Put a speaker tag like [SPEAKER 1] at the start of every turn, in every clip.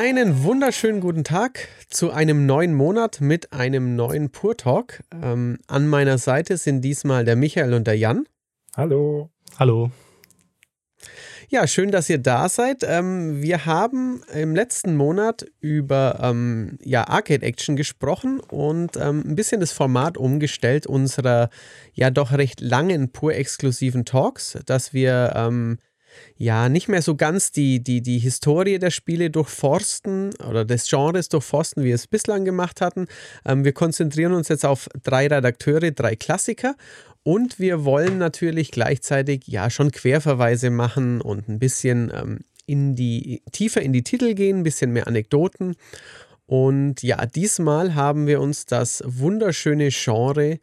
[SPEAKER 1] Einen wunderschönen guten Tag zu einem neuen Monat mit einem neuen Pur Talk. Ähm, an meiner Seite sind diesmal der Michael und der Jan.
[SPEAKER 2] Hallo.
[SPEAKER 3] Hallo.
[SPEAKER 1] Ja, schön, dass ihr da seid. Ähm, wir haben im letzten Monat über ähm, ja, Arcade Action gesprochen und ähm, ein bisschen das Format umgestellt unserer ja doch recht langen pur-exklusiven Talks, dass wir ähm, ja nicht mehr so ganz die, die, die Historie der Spiele durchforsten oder des Genres durchforsten, wie wir es bislang gemacht hatten. Ähm, wir konzentrieren uns jetzt auf drei Redakteure, drei Klassiker und wir wollen natürlich gleichzeitig ja schon Querverweise machen und ein bisschen ähm, in die, tiefer in die Titel gehen, ein bisschen mehr Anekdoten. Und ja, diesmal haben wir uns das wunderschöne Genre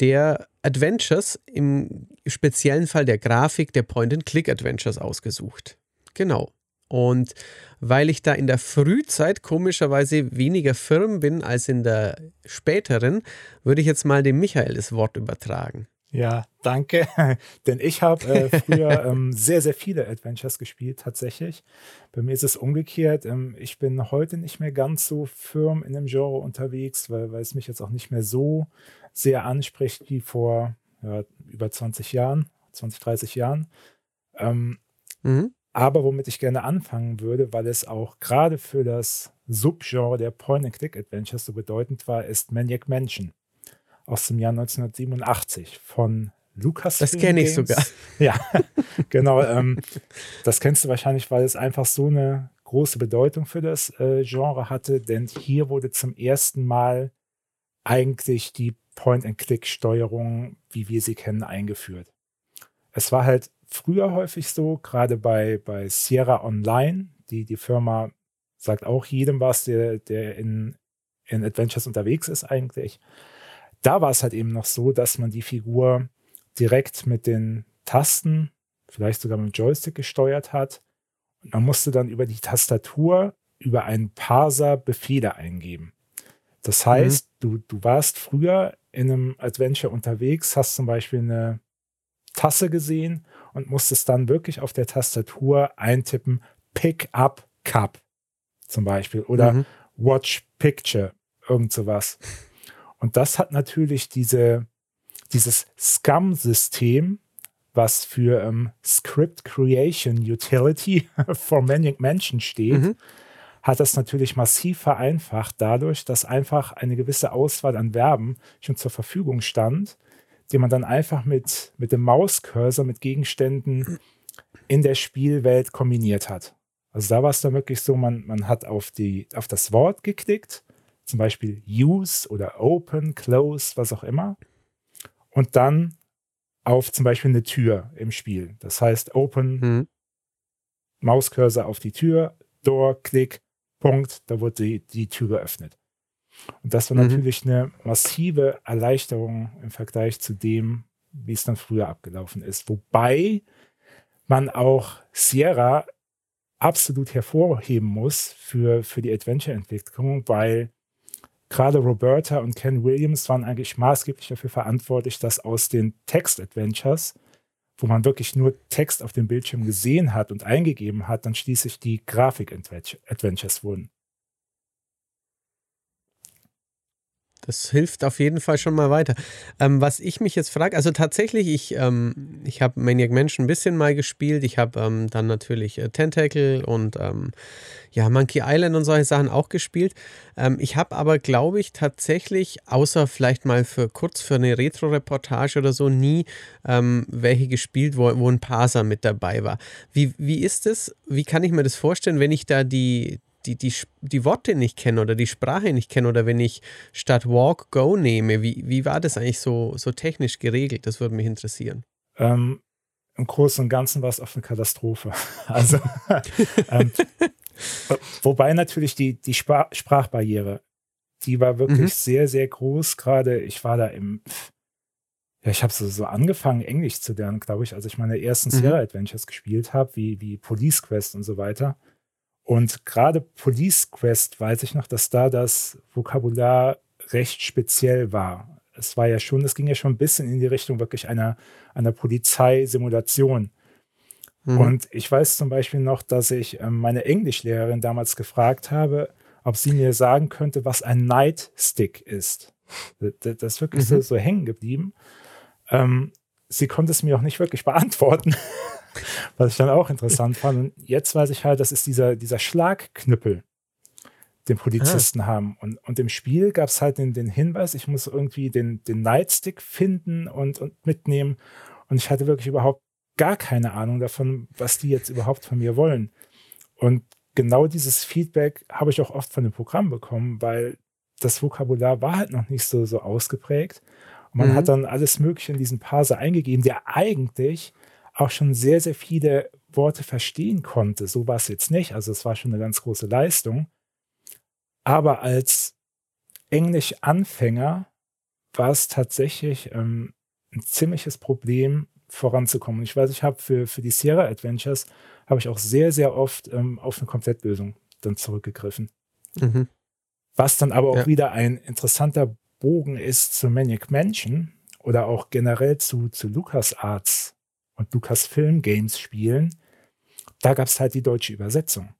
[SPEAKER 1] der Adventures, im speziellen Fall der Grafik der Point-and-Click-Adventures ausgesucht. Genau. Und weil ich da in der Frühzeit komischerweise weniger firm bin als in der späteren, würde ich jetzt mal dem Michael das Wort übertragen.
[SPEAKER 2] Ja, danke. Denn ich habe äh, früher ähm, sehr, sehr viele Adventures gespielt, tatsächlich. Bei mir ist es umgekehrt. Ähm, ich bin heute nicht mehr ganz so firm in dem Genre unterwegs, weil, weil es mich jetzt auch nicht mehr so sehr anspricht wie vor ja, über 20 Jahren, 20, 30 Jahren. Ähm, mhm. Aber womit ich gerne anfangen würde, weil es auch gerade für das Subgenre der Point-and-Click-Adventures so bedeutend war, ist Maniac Mansion aus dem Jahr 1987 von Lucas.
[SPEAKER 1] Das kenne ich sogar.
[SPEAKER 2] Ja, genau. Ähm, das kennst du wahrscheinlich, weil es einfach so eine große Bedeutung für das äh, Genre hatte, denn hier wurde zum ersten Mal eigentlich die Point-and-Click-Steuerung, wie wir sie kennen, eingeführt. Es war halt früher häufig so, gerade bei, bei Sierra Online, die, die Firma sagt auch jedem was, der, der in, in Adventures unterwegs ist eigentlich. Da war es halt eben noch so, dass man die Figur direkt mit den Tasten, vielleicht sogar mit dem Joystick gesteuert hat. Und man musste dann über die Tastatur, über einen Parser Befehle eingeben. Das heißt, mhm. Du, du warst früher in einem Adventure unterwegs, hast zum Beispiel eine Tasse gesehen und musstest dann wirklich auf der Tastatur eintippen, Pick up Cup zum Beispiel oder mhm. Watch Picture, irgend sowas. Und das hat natürlich diese, dieses Scum-System, was für ähm, Script Creation Utility for Manic Mansion steht, mhm. Hat das natürlich massiv vereinfacht dadurch, dass einfach eine gewisse Auswahl an Verben schon zur Verfügung stand die man dann einfach mit, mit dem Mauscursor, mit Gegenständen in der Spielwelt kombiniert hat. Also da war es dann wirklich so, man, man hat auf, die, auf das Wort geklickt, zum Beispiel Use oder Open, Close, was auch immer. Und dann auf zum Beispiel eine Tür im Spiel. Das heißt, Open, mhm. Mauscursor auf die Tür, Door, Klick, Punkt, da wurde die, die Tür geöffnet. Und das war mhm. natürlich eine massive Erleichterung im Vergleich zu dem, wie es dann früher abgelaufen ist. Wobei man auch Sierra absolut hervorheben muss für, für die Adventure-Entwicklung, weil gerade Roberta und Ken Williams waren eigentlich maßgeblich dafür verantwortlich, dass aus den Text-Adventures, wo man wirklich nur Text auf dem Bildschirm gesehen hat und eingegeben hat, dann schließlich die Grafik-Adventures wurden.
[SPEAKER 1] Das hilft auf jeden Fall schon mal weiter. Ähm, was ich mich jetzt frage, also tatsächlich, ich, ähm, ich habe Maniac Mansion ein bisschen mal gespielt. Ich habe ähm, dann natürlich äh, Tentacle und ähm, ja, Monkey Island und solche Sachen auch gespielt. Ähm, ich habe aber, glaube ich, tatsächlich, außer vielleicht mal für kurz für eine Retro-Reportage oder so, nie ähm, welche gespielt, wo, wo ein Parser mit dabei war. Wie, wie ist es? Wie kann ich mir das vorstellen, wenn ich da die, die, die, die Worte nicht kenne oder die Sprache nicht kenne oder wenn ich statt Walk Go nehme, wie, wie war das eigentlich so, so technisch geregelt? Das würde mich interessieren.
[SPEAKER 2] Ähm, Im Großen und Ganzen war es oft eine Katastrophe. Also, ähm, wobei natürlich die, die Sprach Sprachbarriere, die war wirklich mhm. sehr, sehr groß. Gerade ich war da im, ja, ich habe so, so angefangen, Englisch zu lernen, glaube ich, als ich meine ersten mhm. Sierra Adventures gespielt habe, wie, wie Police Quest und so weiter. Und gerade Police Quest weiß ich noch, dass da das Vokabular recht speziell war. Es war ja schon, es ging ja schon ein bisschen in die Richtung wirklich einer, einer Polizeisimulation. Mhm. Und ich weiß zum Beispiel noch, dass ich ähm, meine Englischlehrerin damals gefragt habe, ob sie mir sagen könnte, was ein Nightstick ist. Das, das ist wirklich mhm. so, so, hängen geblieben. Ähm, sie konnte es mir auch nicht wirklich beantworten, was ich dann auch interessant fand. Und jetzt weiß ich halt, das ist dieser, dieser Schlagknüppel, den Polizisten ah. haben. Und, und im Spiel gab es halt den, den Hinweis, ich muss irgendwie den, den Nightstick finden und, und mitnehmen. Und ich hatte wirklich überhaupt gar keine Ahnung davon, was die jetzt überhaupt von mir wollen. Und genau dieses Feedback habe ich auch oft von dem Programm bekommen, weil das Vokabular war halt noch nicht so, so ausgeprägt. Und man mhm. hat dann alles Mögliche in diesen Parser eingegeben, der eigentlich auch schon sehr, sehr viele Worte verstehen konnte. So war es jetzt nicht. Also es war schon eine ganz große Leistung. Aber als Englisch-Anfänger war es tatsächlich ähm, ein ziemliches Problem, voranzukommen. Und ich weiß, ich habe für, für die Sierra Adventures habe ich auch sehr, sehr oft ähm, auf eine Komplettlösung dann zurückgegriffen. Mhm. Was dann aber auch ja. wieder ein interessanter Bogen ist zu Maniac Mansion oder auch generell zu, zu LucasArts und Lucasfilm Games Spielen. Da gab es halt die deutsche Übersetzung.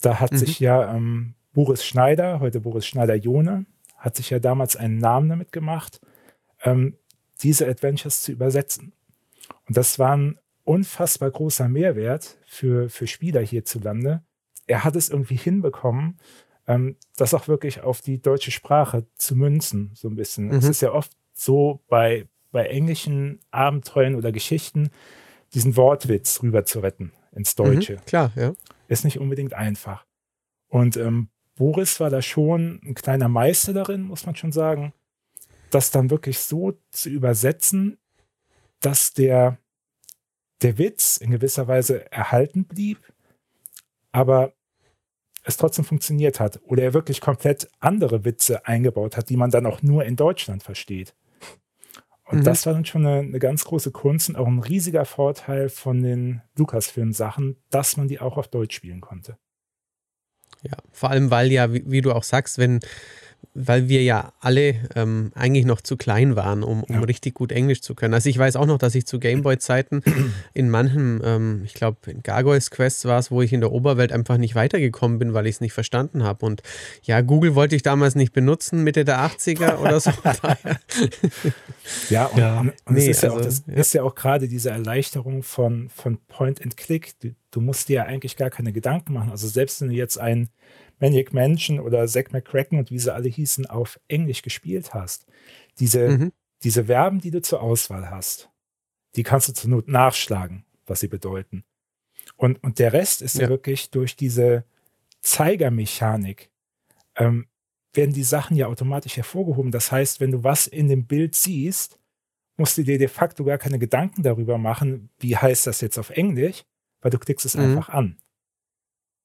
[SPEAKER 2] Da hat mhm. sich ja ähm, Boris Schneider, heute Boris Schneider-Jone, hat sich ja damals einen Namen damit gemacht, ähm, diese Adventures zu übersetzen. Und das war ein unfassbar großer Mehrwert für, für Spieler hierzulande. Er hat es irgendwie hinbekommen, ähm, das auch wirklich auf die deutsche Sprache zu münzen, so ein bisschen. Mhm. Es ist ja oft so bei, bei englischen Abenteuern oder Geschichten, diesen Wortwitz rüber zu retten ins mhm, Deutsche. Mhm,
[SPEAKER 1] klar, ja.
[SPEAKER 2] Ist nicht unbedingt einfach. Und ähm, Boris war da schon ein kleiner Meister darin, muss man schon sagen, das dann wirklich so zu übersetzen, dass der, der Witz in gewisser Weise erhalten blieb, aber es trotzdem funktioniert hat oder er wirklich komplett andere Witze eingebaut hat, die man dann auch nur in Deutschland versteht. Und mhm. das war dann schon eine, eine, ganz große Kunst und auch ein riesiger Vorteil von den Lucasfilm-Sachen, dass man die auch auf Deutsch spielen konnte.
[SPEAKER 1] Ja, vor allem, weil ja, wie, wie du auch sagst, wenn weil wir ja alle ähm, eigentlich noch zu klein waren, um, um ja. richtig gut Englisch zu können. Also ich weiß auch noch, dass ich zu Gameboy-Zeiten in manchen, ähm, ich glaube in Gargoyles Quest war es, wo ich in der Oberwelt einfach nicht weitergekommen bin, weil ich es nicht verstanden habe. Und ja, Google wollte ich damals nicht benutzen, Mitte der 80er oder so.
[SPEAKER 2] ja, und, ja. und, und nee, ist, ja auch, also, das ja. ist ja auch gerade diese Erleichterung von, von Point and Click. Du, du musst dir ja eigentlich gar keine Gedanken machen. Also selbst wenn du jetzt ein Maniac Mansion oder Zack McCracken und wie sie alle hießen, auf Englisch gespielt hast. Diese, mhm. diese Verben, die du zur Auswahl hast, die kannst du zur Not nachschlagen, was sie bedeuten. Und, und der Rest ist ja. wirklich durch diese Zeigermechanik, ähm, werden die Sachen ja automatisch hervorgehoben. Das heißt, wenn du was in dem Bild siehst, musst du dir de facto gar keine Gedanken darüber machen, wie heißt das jetzt auf Englisch, weil du klickst es mhm. einfach an.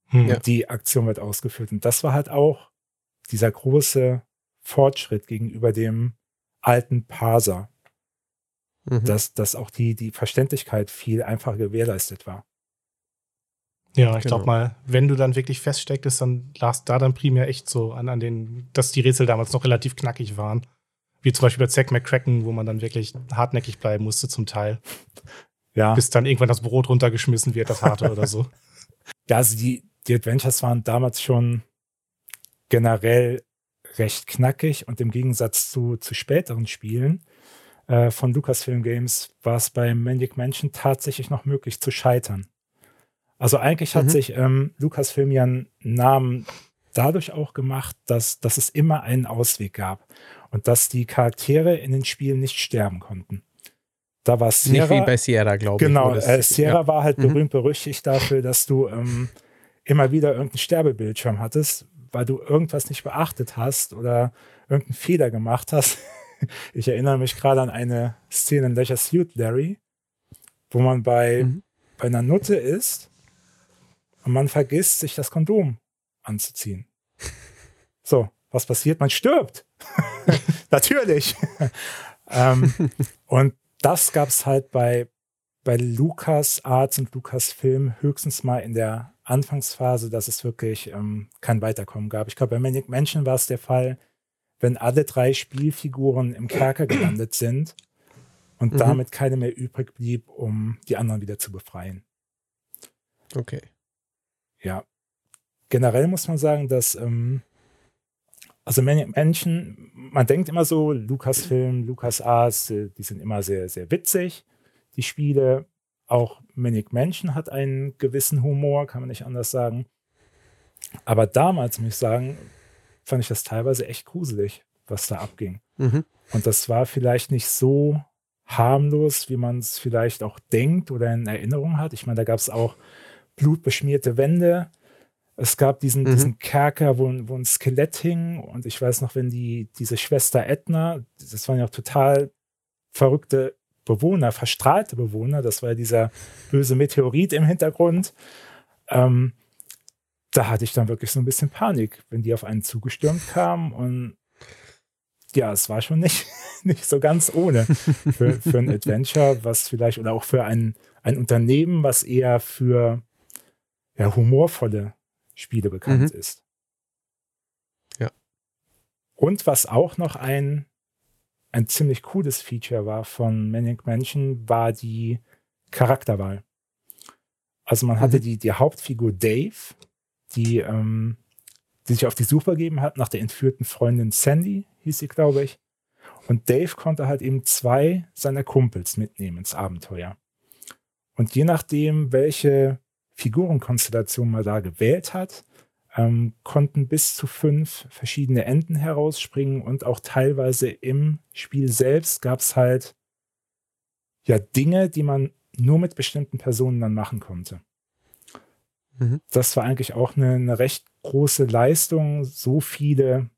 [SPEAKER 2] Hm. Ja. Die Aktion wird ausgeführt. Und das war halt auch dieser große Fortschritt gegenüber dem alten Parser. Mhm. Dass, dass auch die, die Verständlichkeit viel einfacher gewährleistet war.
[SPEAKER 3] Ja, ich genau. glaube mal, wenn du dann wirklich feststecktest, dann lag da dann primär echt so an, an den, dass die Rätsel damals noch relativ knackig waren. Wie zum Beispiel bei Zack McCracken, wo man dann wirklich hartnäckig bleiben musste zum Teil. Ja. Bis dann irgendwann das Brot runtergeschmissen wird, das harte oder so.
[SPEAKER 2] Ja, also die, die Adventures waren damals schon generell recht knackig und im Gegensatz zu, zu späteren Spielen äh, von Lucasfilm Games war es bei Maniac Mansion tatsächlich noch möglich zu scheitern. Also eigentlich hat mhm. sich ähm, Lucasfilm ja einen Namen dadurch auch gemacht, dass, dass es immer einen Ausweg gab und dass die Charaktere in den Spielen nicht sterben konnten. Da war Sierra.
[SPEAKER 1] Nicht wie bei Sierra, glaube
[SPEAKER 2] ich. Genau, äh, Sierra ja. war halt mhm. berühmt berüchtigt dafür, dass du ähm, immer wieder irgendeinen Sterbebildschirm hattest, weil du irgendwas nicht beachtet hast oder irgendeinen Fehler gemacht hast. Ich erinnere mich gerade an eine Szene in Leisure Suit Larry, wo man bei, mhm. bei einer Nutte ist und man vergisst, sich das Kondom anzuziehen. So, was passiert? Man stirbt. Natürlich. ähm, und das gab es halt bei, bei Lukas Arts und Lukas Film höchstens mal in der Anfangsphase, dass es wirklich ähm, kein Weiterkommen gab. Ich glaube, bei Manic Mansion war es der Fall, wenn alle drei Spielfiguren im Kerker gelandet sind und mhm. damit keine mehr übrig blieb, um die anderen wieder zu befreien.
[SPEAKER 1] Okay.
[SPEAKER 2] Ja. Generell muss man sagen, dass ähm, also Menschen, man denkt immer so, Lucasfilm, LucasArts, äh, die sind immer sehr, sehr witzig, die Spiele. Auch Manic Mansion hat einen gewissen Humor, kann man nicht anders sagen. Aber damals, muss ich sagen, fand ich das teilweise echt gruselig, was da abging. Mhm. Und das war vielleicht nicht so harmlos, wie man es vielleicht auch denkt oder in Erinnerung hat. Ich meine, da gab es auch blutbeschmierte Wände, es gab diesen, mhm. diesen Kerker, wo, wo ein Skelett hing. Und ich weiß noch, wenn die, diese Schwester Edna, das waren ja auch total verrückte Bewohner, verstrahlte Bewohner. Das war dieser böse Meteorit im Hintergrund. Ähm, da hatte ich dann wirklich so ein bisschen Panik, wenn die auf einen zugestürmt kamen. Und ja, es war schon nicht, nicht so ganz ohne für, für ein Adventure, was vielleicht, oder auch für ein, ein Unternehmen, was eher für ja, humorvolle Spiele bekannt mhm. ist.
[SPEAKER 1] Ja.
[SPEAKER 2] Und was auch noch ein, ein ziemlich cooles Feature war von Manic Mansion, war die Charakterwahl. Also man hatte mhm. die, die Hauptfigur Dave, die, ähm, die sich auf die Suche gegeben hat nach der entführten Freundin Sandy, hieß sie, glaube ich. Und Dave konnte halt eben zwei seiner Kumpels mitnehmen ins Abenteuer. Und je nachdem, welche Figurenkonstellation man da gewählt hat, ähm, konnten bis zu fünf verschiedene Enden herausspringen und auch teilweise im Spiel selbst gab es halt ja Dinge, die man nur mit bestimmten Personen dann machen konnte. Mhm. Das war eigentlich auch eine, eine recht große Leistung, so viele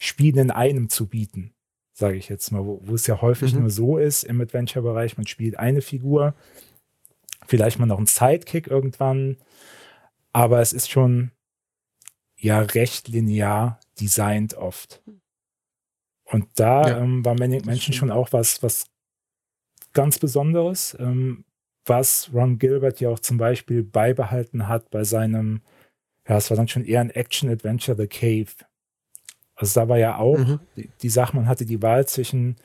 [SPEAKER 2] Spiele in einem zu bieten, sage ich jetzt mal, wo, wo es ja häufig mhm. nur so ist im Adventure-Bereich, man spielt eine Figur Vielleicht mal noch ein Sidekick irgendwann. Aber es ist schon ja recht linear designt oft. Und da ja, ähm, war Manic Mansion schon auch was, was ganz Besonderes, ähm, was Ron Gilbert ja auch zum Beispiel beibehalten hat bei seinem, ja, es war dann schon eher ein Action-Adventure, The Cave. Also da war ja auch mhm. die, die, Sache, man hatte die Wahl zwischen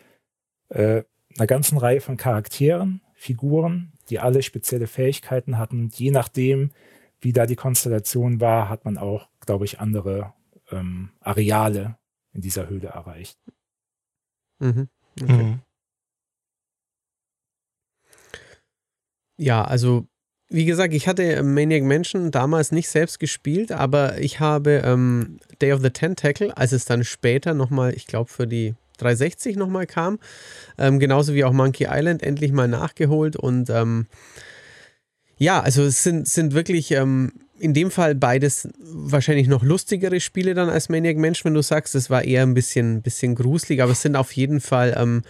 [SPEAKER 2] äh, einer ganzen Reihe von Charakteren, Figuren, die alle spezielle Fähigkeiten hatten. Und je nachdem, wie da die Konstellation war, hat man auch, glaube ich, andere ähm, Areale in dieser Höhle erreicht.
[SPEAKER 1] Mhm. Okay. Mhm. Ja, also wie gesagt, ich hatte Maniac Mansion damals nicht selbst gespielt, aber ich habe ähm, Day of the Tentacle, als es dann später nochmal, ich glaube für die 360 nochmal kam. Ähm, genauso wie auch Monkey Island endlich mal nachgeholt. Und ähm, ja, also es sind, sind wirklich ähm, in dem Fall beides wahrscheinlich noch lustigere Spiele dann als Maniac Mensch, wenn du sagst, es war eher ein bisschen, bisschen gruselig, aber es sind auf jeden Fall ähm,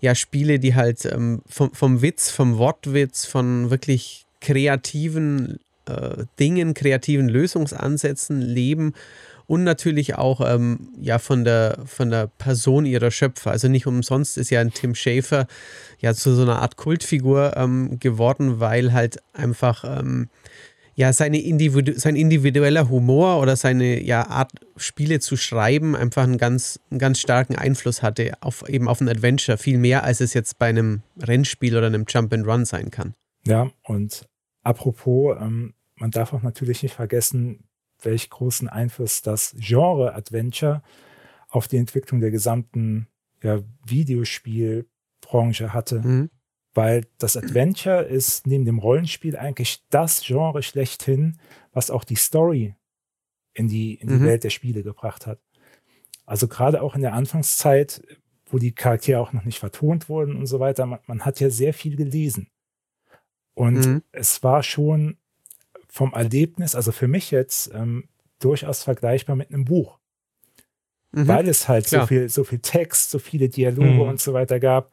[SPEAKER 1] ja Spiele, die halt ähm, vom, vom Witz, vom Wortwitz, von wirklich kreativen äh, Dingen, kreativen Lösungsansätzen leben und natürlich auch ähm, ja, von, der, von der Person ihrer Schöpfer. Also nicht umsonst ist ja ein Tim Schafer ja zu so einer Art Kultfigur ähm, geworden, weil halt einfach ähm, ja, seine Individu sein individueller Humor oder seine ja, Art, Spiele zu schreiben, einfach einen ganz, einen ganz starken Einfluss hatte auf eben auf ein Adventure, viel mehr als es jetzt bei einem Rennspiel oder einem Jump and Run sein kann.
[SPEAKER 2] Ja, und apropos, ähm, man darf auch natürlich nicht vergessen, welch großen Einfluss das Genre Adventure auf die Entwicklung der gesamten ja, Videospielbranche hatte. Mhm. Weil das Adventure ist neben dem Rollenspiel eigentlich das Genre schlechthin, was auch die Story in die, in die mhm. Welt der Spiele gebracht hat. Also gerade auch in der Anfangszeit, wo die Charaktere auch noch nicht vertont wurden und so weiter, man, man hat ja sehr viel gelesen. Und mhm. es war schon vom Erlebnis, also für mich jetzt, ähm, durchaus vergleichbar mit einem Buch. Mhm. Weil es halt so viel, so viel Text, so viele Dialoge mhm. und so weiter gab.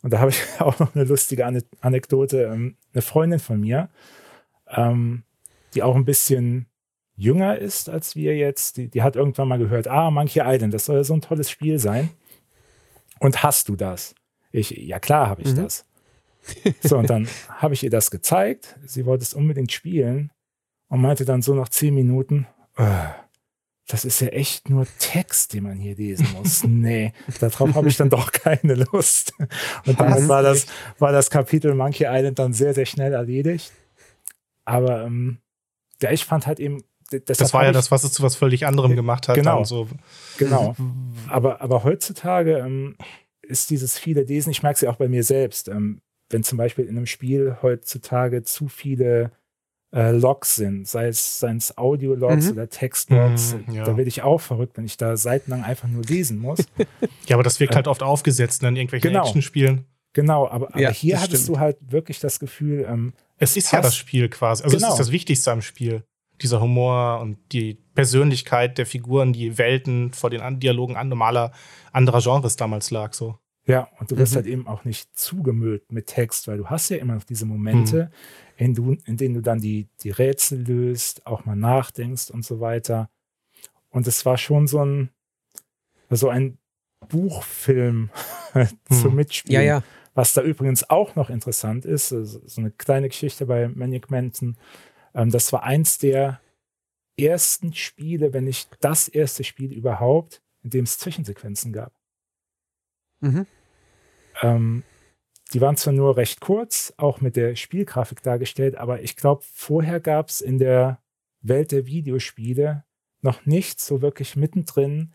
[SPEAKER 2] Und da habe ich auch noch eine lustige Anekdote. Ähm, eine Freundin von mir, ähm, die auch ein bisschen jünger ist als wir jetzt, die, die hat irgendwann mal gehört, ah, Monkey Island, das soll ja so ein tolles Spiel sein. Und hast du das? Ich, ja klar habe ich mhm. das. So, und dann habe ich ihr das gezeigt. Sie wollte es unbedingt spielen und meinte dann so nach zehn Minuten, oh, das ist ja echt nur Text, den man hier lesen muss. nee, darauf habe ich dann doch keine Lust. Und damit war das, war das Kapitel Monkey Island dann sehr, sehr schnell erledigt. Aber ähm, ja, ich fand halt eben.
[SPEAKER 3] Das war ja das, was es zu was völlig anderem gemacht hat.
[SPEAKER 2] Genau.
[SPEAKER 3] So.
[SPEAKER 2] Genau. aber, aber heutzutage ähm, ist dieses viele Lesen, ich merke es ja auch bei mir selbst, ähm, wenn zum Beispiel in einem Spiel heutzutage zu viele äh, Logs sind, sei es, seien es Audio-Logs mhm. oder Text-Logs, mhm, ja. da werde ich auch verrückt, wenn ich da seitenlang einfach nur lesen muss.
[SPEAKER 3] ja, aber das wirkt äh, halt oft aufgesetzt ne, in irgendwelchen genau. Action-Spielen.
[SPEAKER 2] Genau, aber, aber ja, hier hattest stimmt. du halt wirklich das Gefühl, ähm,
[SPEAKER 3] es ist ja das Spiel quasi. Also genau. es ist das Wichtigste am Spiel. Dieser Humor und die Persönlichkeit der Figuren, die Welten vor den Dialogen an normaler anderer Genres damals lag so.
[SPEAKER 2] Ja, und du wirst mhm. halt eben auch nicht zugemüllt mit Text, weil du hast ja immer noch diese Momente, mhm. in, du, in denen du dann die, die Rätsel löst, auch mal nachdenkst und so weiter. Und es war schon so ein, so ein Buchfilm zum mhm. Mitspielen.
[SPEAKER 1] Ja, ja.
[SPEAKER 2] Was da übrigens auch noch interessant ist, so eine kleine Geschichte bei Manic Mansion. Ähm, das war eins der ersten Spiele, wenn nicht das erste Spiel überhaupt, in dem es Zwischensequenzen gab. Mhm. Ähm, die waren zwar nur recht kurz, auch mit der Spielgrafik dargestellt, aber ich glaube, vorher gab es in der Welt der Videospiele noch nicht so wirklich mittendrin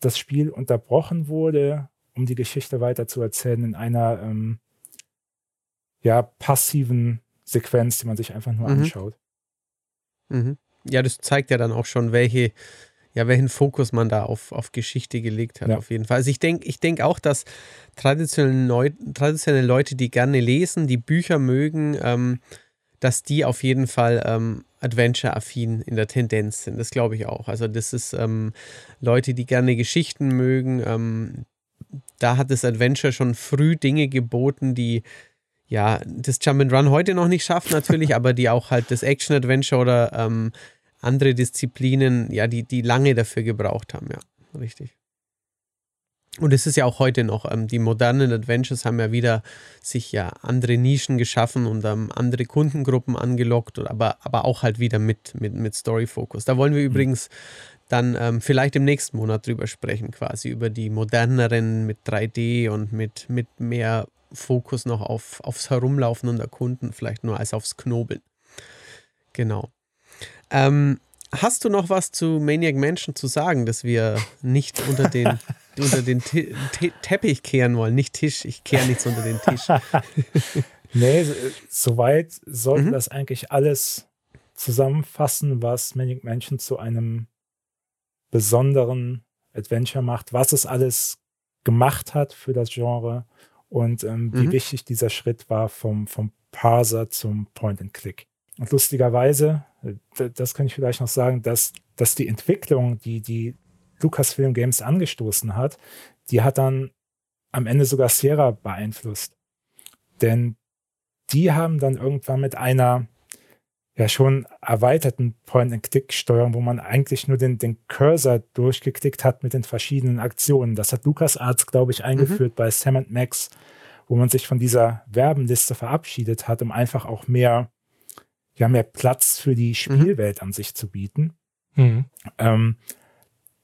[SPEAKER 2] das Spiel unterbrochen wurde, um die Geschichte weiter zu erzählen in einer ähm, ja, passiven Sequenz, die man sich einfach nur mhm. anschaut.
[SPEAKER 1] Mhm. Ja, das zeigt ja dann auch schon, welche ja, welchen Fokus man da auf, auf Geschichte gelegt hat, ja. auf jeden Fall. Also ich denke ich denk auch, dass traditionelle, traditionelle Leute, die gerne lesen, die Bücher mögen, ähm, dass die auf jeden Fall ähm, Adventure-affin in der Tendenz sind. Das glaube ich auch. Also das ist ähm, Leute, die gerne Geschichten mögen. Ähm, da hat das Adventure schon früh Dinge geboten, die ja das Jump and Run heute noch nicht schafft natürlich, aber die auch halt das Action-Adventure oder ähm, andere Disziplinen, ja, die, die lange dafür gebraucht haben, ja, richtig. Und es ist ja auch heute noch, ähm, die modernen Adventures haben ja wieder sich ja andere Nischen geschaffen und ähm, andere Kundengruppen angelockt, aber, aber auch halt wieder mit, mit, mit Story-Focus. Da wollen wir mhm. übrigens dann ähm, vielleicht im nächsten Monat drüber sprechen, quasi über die moderneren mit 3D und mit, mit mehr Fokus noch auf, aufs Herumlaufen und Erkunden, vielleicht nur als aufs Knobeln. Genau. Ähm, hast du noch was zu Maniac Mansion zu sagen, dass wir nicht unter den, unter den Teppich kehren wollen? Nicht Tisch, ich kehre nichts unter den Tisch.
[SPEAKER 2] nee, soweit sollte mhm. das eigentlich alles zusammenfassen, was Maniac Mansion zu einem besonderen Adventure macht, was es alles gemacht hat für das Genre und ähm, mhm. wie wichtig dieser Schritt war vom, vom Parser zum Point-and-Click. Und lustigerweise, das kann ich vielleicht noch sagen, dass, dass die Entwicklung, die die Lucasfilm Games angestoßen hat, die hat dann am Ende sogar Sierra beeinflusst. Denn die haben dann irgendwann mit einer ja schon erweiterten Point-and-Click-Steuerung, wo man eigentlich nur den, den Cursor durchgeklickt hat mit den verschiedenen Aktionen. Das hat LucasArts, glaube ich, eingeführt mhm. bei Sam Max, wo man sich von dieser Werbenliste verabschiedet hat, um einfach auch mehr ja mehr Platz für die mhm. Spielwelt mhm. an sich zu bieten. Mhm. Ähm,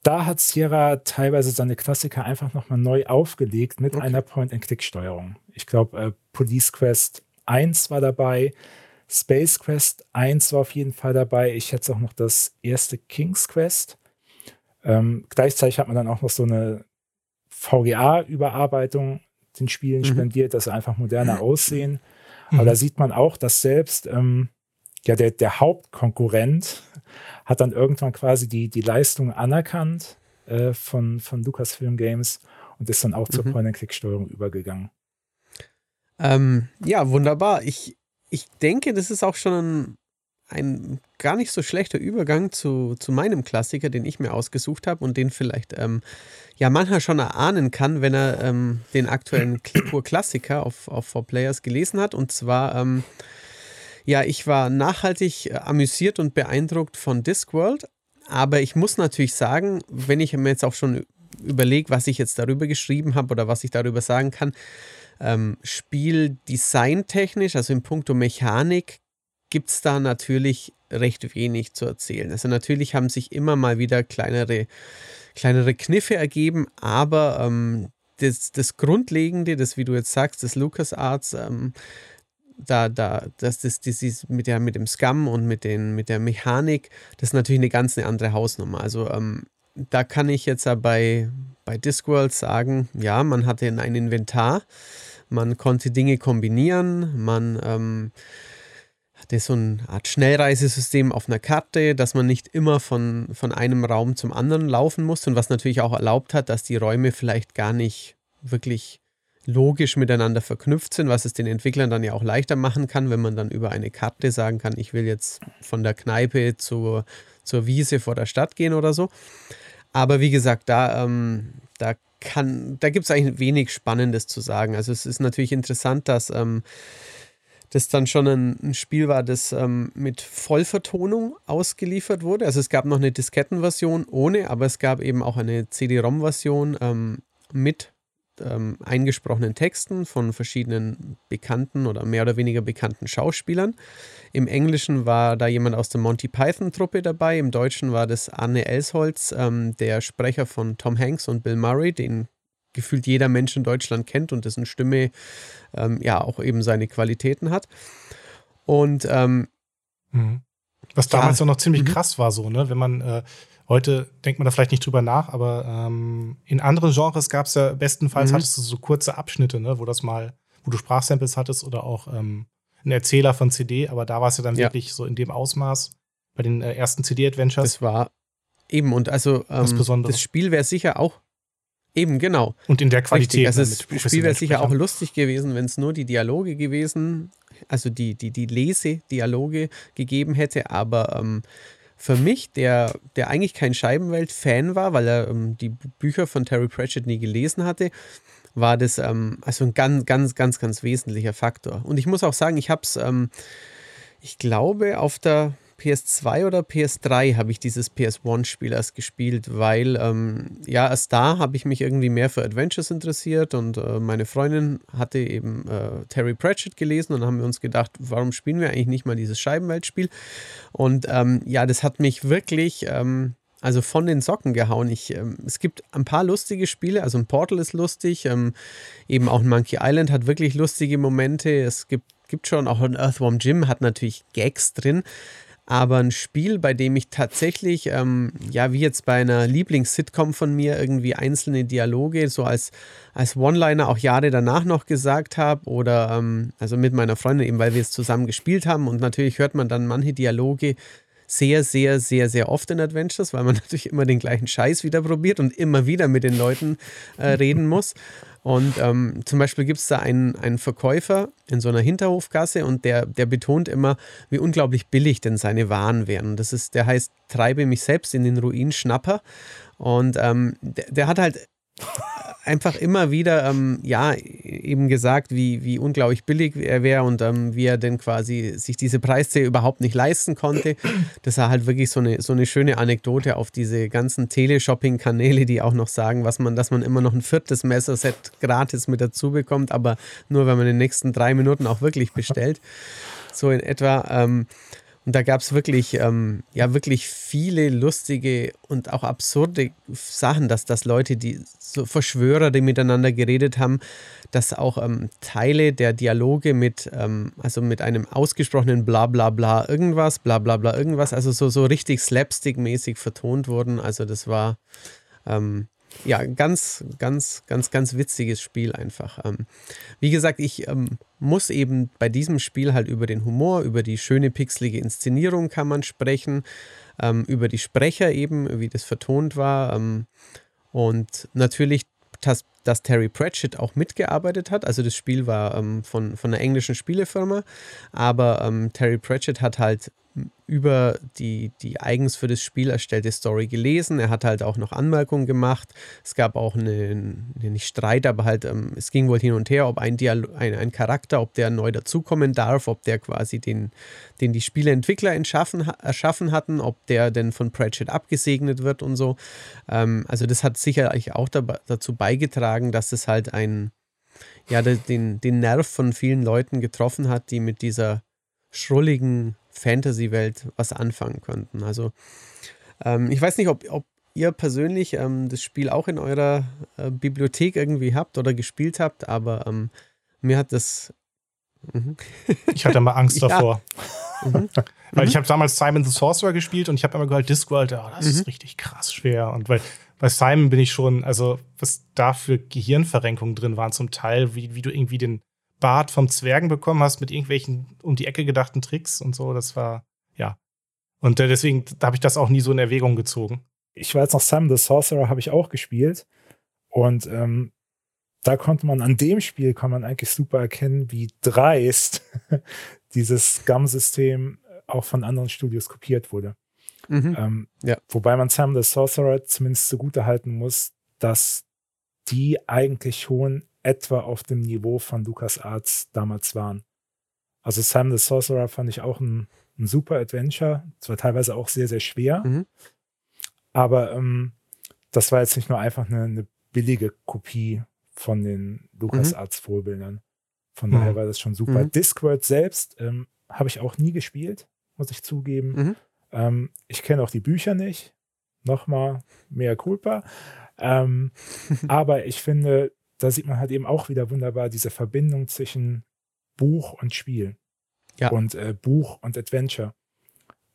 [SPEAKER 2] da hat Sierra teilweise seine Klassiker einfach nochmal neu aufgelegt mit okay. einer Point-and-Click-Steuerung. Ich glaube, äh, Police Quest 1 war dabei, Space Quest 1 war auf jeden Fall dabei. Ich hätte auch noch das erste King's Quest. Ähm, gleichzeitig hat man dann auch noch so eine VGA-Überarbeitung den Spielen mhm. spendiert, dass sie einfach moderner aussehen. Mhm. Aber da sieht man auch, dass selbst ähm, ja, der, der Hauptkonkurrent hat dann irgendwann quasi die, die Leistung anerkannt äh, von, von Lucasfilm Games und ist dann auch zur mhm. Point-and-Click-Steuerung übergegangen.
[SPEAKER 1] Ähm, ja, wunderbar. Ich, ich denke, das ist auch schon ein, ein gar nicht so schlechter Übergang zu, zu meinem Klassiker, den ich mir ausgesucht habe und den vielleicht ähm, ja mancher schon erahnen kann, wenn er ähm, den aktuellen Clipur-Klassiker auf, auf 4Players gelesen hat. Und zwar ähm, ja, ich war nachhaltig äh, amüsiert und beeindruckt von Discworld, aber ich muss natürlich sagen, wenn ich mir jetzt auch schon überlege, was ich jetzt darüber geschrieben habe oder was ich darüber sagen kann, ähm, Spieldesign-technisch, also in puncto Mechanik, gibt es da natürlich recht wenig zu erzählen. Also natürlich haben sich immer mal wieder kleinere, kleinere Kniffe ergeben, aber ähm, das, das Grundlegende, das, wie du jetzt sagst, des LucasArts, ähm, da, da, das, das, das, das mit, der, mit dem Scum und mit, den, mit der Mechanik, das ist natürlich eine ganz andere Hausnummer. Also ähm, da kann ich jetzt bei, bei Discworld sagen, ja, man hatte ein Inventar, man konnte Dinge kombinieren, man ähm, hatte so eine Art Schnellreisesystem auf einer Karte, dass man nicht immer von, von einem Raum zum anderen laufen musste und was natürlich auch erlaubt hat, dass die Räume vielleicht gar nicht wirklich logisch miteinander verknüpft sind, was es den Entwicklern dann ja auch leichter machen kann, wenn man dann über eine Karte sagen kann, ich will jetzt von der Kneipe zur, zur Wiese vor der Stadt gehen oder so. Aber wie gesagt, da, ähm, da da gibt es eigentlich wenig Spannendes zu sagen. Also es ist natürlich interessant, dass ähm, das dann schon ein, ein Spiel war, das ähm, mit Vollvertonung ausgeliefert wurde. Also es gab noch eine Diskettenversion ohne, aber es gab eben auch eine CD-ROM-Version ähm, mit ähm, eingesprochenen Texten von verschiedenen bekannten oder mehr oder weniger bekannten Schauspielern. Im Englischen war da jemand aus der Monty Python-Truppe dabei, im Deutschen war das Arne Elsholz, ähm, der Sprecher von Tom Hanks und Bill Murray, den gefühlt jeder Mensch in Deutschland kennt und dessen Stimme ähm, ja auch eben seine Qualitäten hat. Und ähm,
[SPEAKER 3] mhm. was damals ja, auch noch ziemlich mhm. krass war, so, ne? Wenn man äh, heute denkt man da vielleicht nicht drüber nach, aber ähm, in anderen Genres gab es ja bestenfalls mhm. hattest du so kurze Abschnitte, ne, wo das mal, wo du Sprachsamples hattest oder auch ähm, einen Erzähler von CD, aber da war es ja dann ja. wirklich so in dem Ausmaß bei den äh, ersten CD-Adventures.
[SPEAKER 1] Das war eben und also ähm, das Spiel wäre sicher auch Eben, genau.
[SPEAKER 3] Und in der Qualität.
[SPEAKER 1] Richtig. Also das Spiel wäre sicher auch lustig gewesen, wenn es nur die Dialoge gewesen, also die, die, die Lese-Dialoge gegeben hätte, aber ähm, für mich, der, der eigentlich kein Scheibenwelt-Fan war, weil er ähm, die Bücher von Terry Pratchett nie gelesen hatte, war das ähm, also ein ganz, ganz, ganz, ganz wesentlicher Faktor. Und ich muss auch sagen, ich habe es, ähm, ich glaube, auf der PS2 oder PS3 habe ich dieses PS1-Spiel erst gespielt, weil ähm, ja, erst da habe ich mich irgendwie mehr für Adventures interessiert und äh, meine Freundin hatte eben äh, Terry Pratchett gelesen und dann haben wir uns gedacht, warum spielen wir eigentlich nicht mal dieses Scheibenweltspiel? Und ähm, ja, das hat mich wirklich ähm, also von den Socken gehauen. Ich, ähm, es gibt ein paar lustige Spiele, also ein Portal ist lustig, ähm, eben auch ein Monkey Island hat wirklich lustige Momente. Es gibt, gibt schon auch ein Earthworm Jim, hat natürlich Gags drin aber ein Spiel, bei dem ich tatsächlich, ähm, ja, wie jetzt bei einer Lieblings-Sitcom von mir, irgendwie einzelne Dialoge so als, als One-Liner auch Jahre danach noch gesagt habe oder ähm, also mit meiner Freundin eben, weil wir es zusammen gespielt haben und natürlich hört man dann manche Dialoge sehr, sehr, sehr, sehr oft in Adventures, weil man natürlich immer den gleichen Scheiß wieder probiert und immer wieder mit den Leuten äh, reden muss. Und ähm, zum Beispiel gibt es da einen, einen Verkäufer in so einer Hinterhofgasse und der, der betont immer, wie unglaublich billig denn seine Waren wären. Das ist, der heißt Treibe mich selbst in den Ruin Schnapper. Und ähm, der, der hat halt einfach immer wieder, ähm, ja, eben gesagt, wie, wie unglaublich billig er wäre und ähm, wie er denn quasi sich diese Preisserie überhaupt nicht leisten konnte. Das war halt wirklich so eine, so eine schöne Anekdote auf diese ganzen Teleshopping-Kanäle, die auch noch sagen, was man, dass man immer noch ein viertes Messerset gratis mit dazu bekommt, aber nur wenn man in den nächsten drei Minuten auch wirklich bestellt. So in etwa. Ähm, und da gab es wirklich, ähm, ja, wirklich viele lustige und auch absurde Sachen, dass, dass Leute, die so Verschwörer, die miteinander geredet haben, dass auch ähm, Teile der Dialoge mit, ähm, also mit einem ausgesprochenen bla bla bla irgendwas, bla bla bla irgendwas, also so, so richtig slapstick-mäßig vertont wurden. Also das war, ähm, ja, ganz, ganz, ganz, ganz witziges Spiel einfach. Ähm, wie gesagt, ich ähm, muss eben bei diesem Spiel halt über den Humor, über die schöne pixelige Inszenierung kann man sprechen, ähm, über die Sprecher eben, wie das vertont war. Ähm, und natürlich, dass, dass, Terry Pratchett auch mitgearbeitet hat. Also das Spiel war ähm, von, von einer englischen Spielefirma, aber ähm, Terry Pratchett hat halt über die, die eigens für das Spiel erstellte Story gelesen. Er hat halt auch noch Anmerkungen gemacht. Es gab auch einen, nicht Streit, aber halt, ähm, es ging wohl hin und her, ob ein, Dialog, ein, ein Charakter, ob der neu dazukommen darf, ob der quasi den, den die Spieleentwickler erschaffen hatten, ob der denn von Pratchett abgesegnet wird und so. Ähm, also das hat sicherlich auch dabei, dazu beigetragen, dass es halt ein, ja, den, den Nerv von vielen Leuten getroffen hat, die mit dieser schrulligen Fantasy-Welt was anfangen könnten. Also ähm, ich weiß nicht, ob, ob ihr persönlich ähm, das Spiel auch in eurer äh, Bibliothek irgendwie habt oder gespielt habt, aber ähm, mir hat das
[SPEAKER 3] Mhm. ich hatte mal Angst davor. Mhm. Weil ich habe damals Simon the Sorcerer gespielt und ich habe immer gehört, Discworld, oh, das mhm. ist richtig krass schwer. Und weil bei Simon bin ich schon, also was da für Gehirnverrenkungen drin waren zum Teil, wie, wie du irgendwie den Bart vom Zwergen bekommen hast mit irgendwelchen um die Ecke gedachten Tricks und so, das war, ja. Und äh, deswegen habe ich das auch nie so in Erwägung gezogen.
[SPEAKER 2] Ich war jetzt noch Simon the Sorcerer, habe ich auch gespielt. Und ähm, da konnte man an dem Spiel kann man eigentlich super erkennen, wie dreist dieses Scum-System auch von anderen Studios kopiert wurde. Mhm. Ähm, ja. Wobei man Sam the Sorcerer zumindest zugute halten muss, dass die eigentlich schon etwa auf dem Niveau von Lucas Arts damals waren. Also Sam the Sorcerer fand ich auch ein, ein super Adventure, zwar teilweise auch sehr, sehr schwer, mhm. aber ähm, das war jetzt nicht nur einfach eine, eine billige Kopie von den Lucas mhm. Arts Vorbildern. Von daher mhm. war das schon super. Mhm. Discworld selbst ähm, habe ich auch nie gespielt, muss ich zugeben. Mhm. Ähm, ich kenne auch die Bücher nicht. Nochmal mehr Culpa. Ähm, aber ich finde, da sieht man halt eben auch wieder wunderbar diese Verbindung zwischen Buch und Spiel. Ja. Und äh, Buch und Adventure,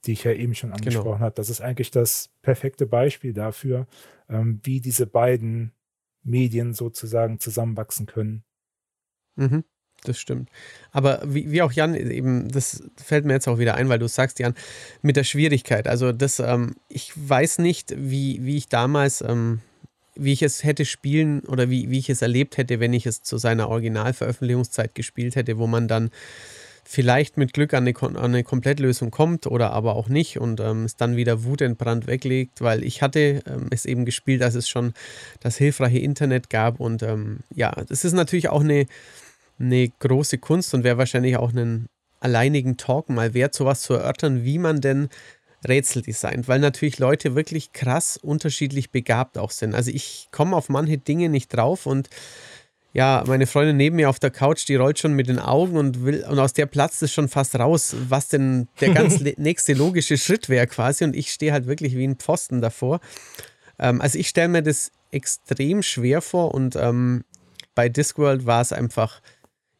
[SPEAKER 2] die ich ja eben schon genau. angesprochen genau. habe. Das ist eigentlich das perfekte Beispiel dafür, ähm, wie diese beiden Medien sozusagen zusammenwachsen können.
[SPEAKER 1] Mhm das stimmt. Aber wie, wie auch Jan eben, das fällt mir jetzt auch wieder ein, weil du sagst, Jan, mit der Schwierigkeit. Also das, ähm, ich weiß nicht, wie, wie ich damals, ähm, wie ich es hätte spielen oder wie, wie ich es erlebt hätte, wenn ich es zu seiner Originalveröffentlichungszeit gespielt hätte, wo man dann vielleicht mit Glück an eine, an eine Komplettlösung kommt oder aber auch nicht und ähm, es dann wieder wutentbrannt weglegt, weil ich hatte ähm, es eben gespielt, als es schon das hilfreiche Internet gab und ähm, ja, das ist natürlich auch eine eine große Kunst und wäre wahrscheinlich auch einen alleinigen Talk mal wert, sowas zu erörtern, wie man denn Rätsel designt, weil natürlich Leute wirklich krass unterschiedlich begabt auch sind. Also ich komme auf manche Dinge nicht drauf und ja, meine Freundin neben mir auf der Couch, die rollt schon mit den Augen und will, und aus der platzt es schon fast raus, was denn der ganz nächste logische Schritt wäre quasi. Und ich stehe halt wirklich wie ein Pfosten davor. Ähm, also ich stelle mir das extrem schwer vor und ähm, bei Discworld war es einfach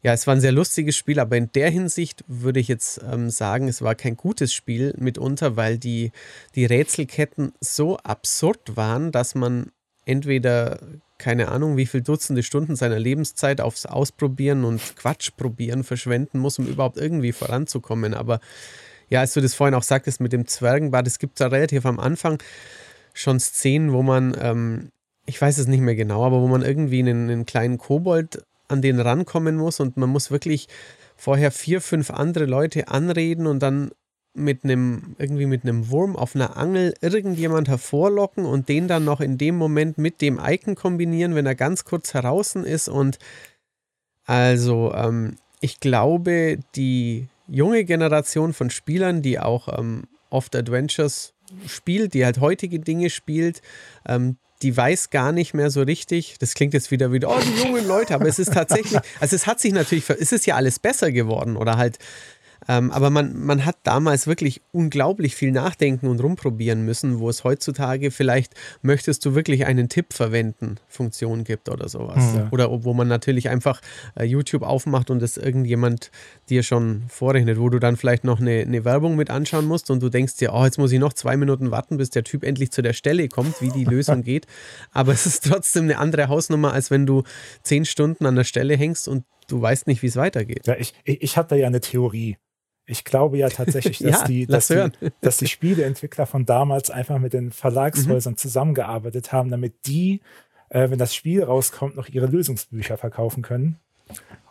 [SPEAKER 1] ja, es war ein sehr lustiges Spiel, aber in der Hinsicht würde ich jetzt ähm, sagen, es war kein gutes Spiel mitunter, weil die, die Rätselketten so absurd waren, dass man entweder keine Ahnung, wie viel Dutzende Stunden seiner Lebenszeit aufs Ausprobieren und Quatsch probieren verschwenden muss, um überhaupt irgendwie voranzukommen. Aber ja, als du das vorhin auch sagtest mit dem Zwergenbad, es gibt da relativ am Anfang schon Szenen, wo man, ähm, ich weiß es nicht mehr genau, aber wo man irgendwie einen, einen kleinen Kobold an den rankommen muss und man muss wirklich vorher vier, fünf andere Leute anreden und dann mit einem, irgendwie mit einem Wurm auf einer Angel irgendjemand hervorlocken und den dann noch in dem Moment mit dem Icon kombinieren, wenn er ganz kurz heraus ist. Und also, ähm, ich glaube, die junge Generation von Spielern, die auch ähm, oft Adventures spielt, die halt heutige Dinge spielt, ähm, die weiß gar nicht mehr so richtig. Das klingt jetzt wieder wieder, oh, die jungen Leute, aber es ist tatsächlich, also es hat sich natürlich, es ist ja alles besser geworden oder halt ähm, aber man, man hat damals wirklich unglaublich viel nachdenken und rumprobieren müssen, wo es heutzutage vielleicht möchtest du wirklich einen Tipp verwenden, Funktion gibt oder sowas. Mhm. Oder wo man natürlich einfach äh, YouTube aufmacht und es irgendjemand dir schon vorrechnet, wo du dann vielleicht noch eine, eine Werbung mit anschauen musst und du denkst dir, oh, jetzt muss ich noch zwei Minuten warten, bis der Typ endlich zu der Stelle kommt, wie die Lösung geht. Aber es ist trotzdem eine andere Hausnummer, als wenn du zehn Stunden an der Stelle hängst und du weißt nicht, wie es weitergeht.
[SPEAKER 2] Ja, ich, ich, ich habe da ja eine Theorie. Ich glaube ja tatsächlich, dass, ja, die, dass, die, dass die Spieleentwickler von damals einfach mit den Verlagshäusern mhm. zusammengearbeitet haben, damit die, äh, wenn das Spiel rauskommt, noch ihre Lösungsbücher verkaufen können.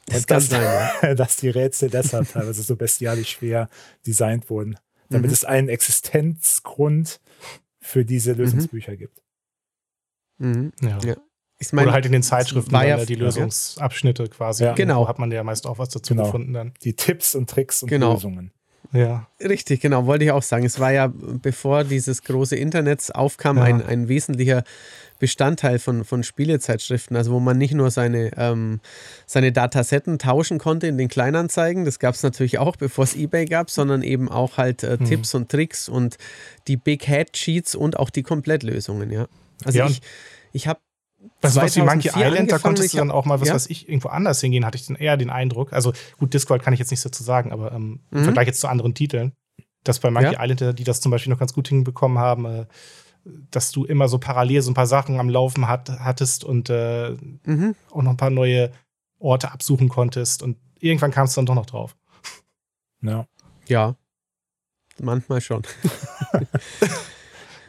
[SPEAKER 2] Das Und dass, sein, ja. dass die Rätsel deshalb teilweise so bestialisch schwer designt wurden. Damit mhm. es einen Existenzgrund für diese mhm. Lösungsbücher mhm. gibt.
[SPEAKER 3] Ja. ja. Ich mein, Oder halt in den Zeitschriften war ja, die Lösungsabschnitte quasi.
[SPEAKER 1] Ja. Genau.
[SPEAKER 3] hat man ja meist auch was dazu genau. gefunden dann.
[SPEAKER 2] Die Tipps und Tricks und
[SPEAKER 1] genau.
[SPEAKER 2] Lösungen.
[SPEAKER 1] Ja. Richtig, genau, wollte ich auch sagen. Es war ja, bevor dieses große Internet aufkam, ja. ein, ein wesentlicher Bestandteil von, von Spielezeitschriften, also wo man nicht nur seine, ähm, seine Datasetten tauschen konnte in den Kleinanzeigen, das gab es natürlich auch, bevor es Ebay gab, sondern eben auch halt äh, hm. Tipps und Tricks und die Big Head Sheets und auch die Komplettlösungen, ja. Also ja. ich, ich habe
[SPEAKER 3] was was wie Monkey Island, da konntest du dann auch mal, was ja. weiß ich, irgendwo anders hingehen, hatte ich dann eher den Eindruck. Also gut, Discworld kann ich jetzt nicht dazu sagen, aber ähm, mhm. im Vergleich jetzt zu anderen Titeln, dass bei Monkey ja. Island, die das zum Beispiel noch ganz gut hinbekommen haben, äh, dass du immer so parallel so ein paar Sachen am Laufen hat, hattest und äh, mhm. auch noch ein paar neue Orte absuchen konntest. Und irgendwann kamst du dann doch noch drauf.
[SPEAKER 1] Ja. Ja. Manchmal schon.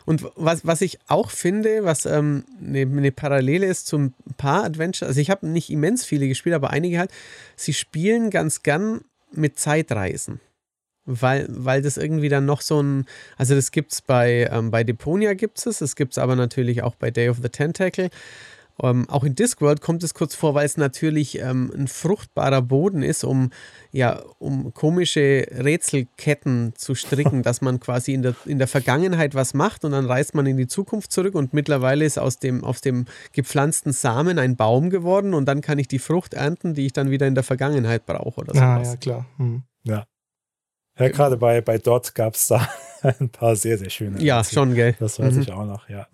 [SPEAKER 1] Und was, was ich auch finde, was ähm, eine, eine Parallele ist zum paar Adventure, also ich habe nicht immens viele gespielt, aber einige halt, sie spielen ganz gern mit Zeitreisen. Weil, weil das irgendwie dann noch so ein, also das gibt es bei, ähm, bei Deponia gibt es, es gibt es aber natürlich auch bei Day of the Tentacle. Ähm, auch in Discworld kommt es kurz vor, weil es natürlich ähm, ein fruchtbarer Boden ist, um, ja, um komische Rätselketten zu stricken, dass man quasi in der, in der Vergangenheit was macht und dann reist man in die Zukunft zurück und mittlerweile ist aus dem, aus dem gepflanzten Samen ein Baum geworden und dann kann ich die Frucht ernten, die ich dann wieder in der Vergangenheit brauche oder
[SPEAKER 3] sowas. Ah, ja, klar. Hm.
[SPEAKER 2] Ja. Ja, gerade bei, bei Dot gab es da ein paar sehr, sehr schöne.
[SPEAKER 1] Ja, schon, gell.
[SPEAKER 2] Das weiß mhm. ich auch noch, ja.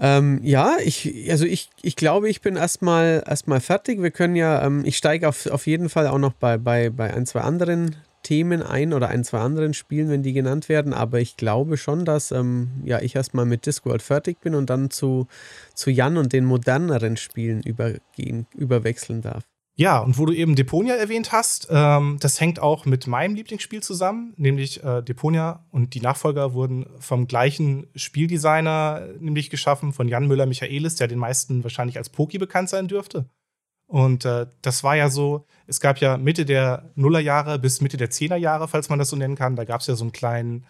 [SPEAKER 1] Ähm, ja, ich, also ich, ich glaube, ich bin erstmal erstmal fertig. Wir können ja, ähm, ich steige auf, auf jeden Fall auch noch bei, bei, bei ein, zwei anderen Themen ein oder ein, zwei anderen Spielen, wenn die genannt werden. Aber ich glaube schon, dass ähm, ja, ich erstmal mit Discworld fertig bin und dann zu, zu Jan und den moderneren Spielen übergehen, überwechseln darf.
[SPEAKER 3] Ja, und wo du eben Deponia erwähnt hast, ähm, das hängt auch mit meinem Lieblingsspiel zusammen, nämlich äh, Deponia und die Nachfolger wurden vom gleichen Spieldesigner nämlich geschaffen, von Jan Müller-Michaelis, der den meisten wahrscheinlich als Poki bekannt sein dürfte. Und äh, das war ja so, es gab ja Mitte der Nullerjahre bis Mitte der Zehnerjahre, falls man das so nennen kann, da gab es ja so ein klein,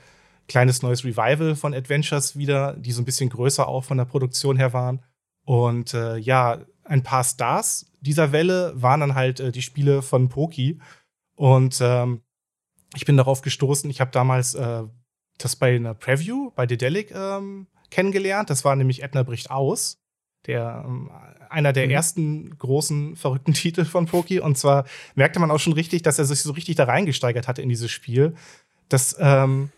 [SPEAKER 3] kleines neues Revival von Adventures wieder, die so ein bisschen größer auch von der Produktion her waren. Und äh, ja, ein paar Stars dieser Welle waren dann halt äh, die Spiele von Poki. Und ähm, ich bin darauf gestoßen, ich habe damals äh, das bei einer Preview bei Dedelic ähm, kennengelernt. Das war nämlich Edna bricht aus. Der, ähm, einer der mhm. ersten großen verrückten Titel von Poki. Und zwar merkte man auch schon richtig, dass er sich so richtig da reingesteigert hatte in dieses Spiel. Das, ähm,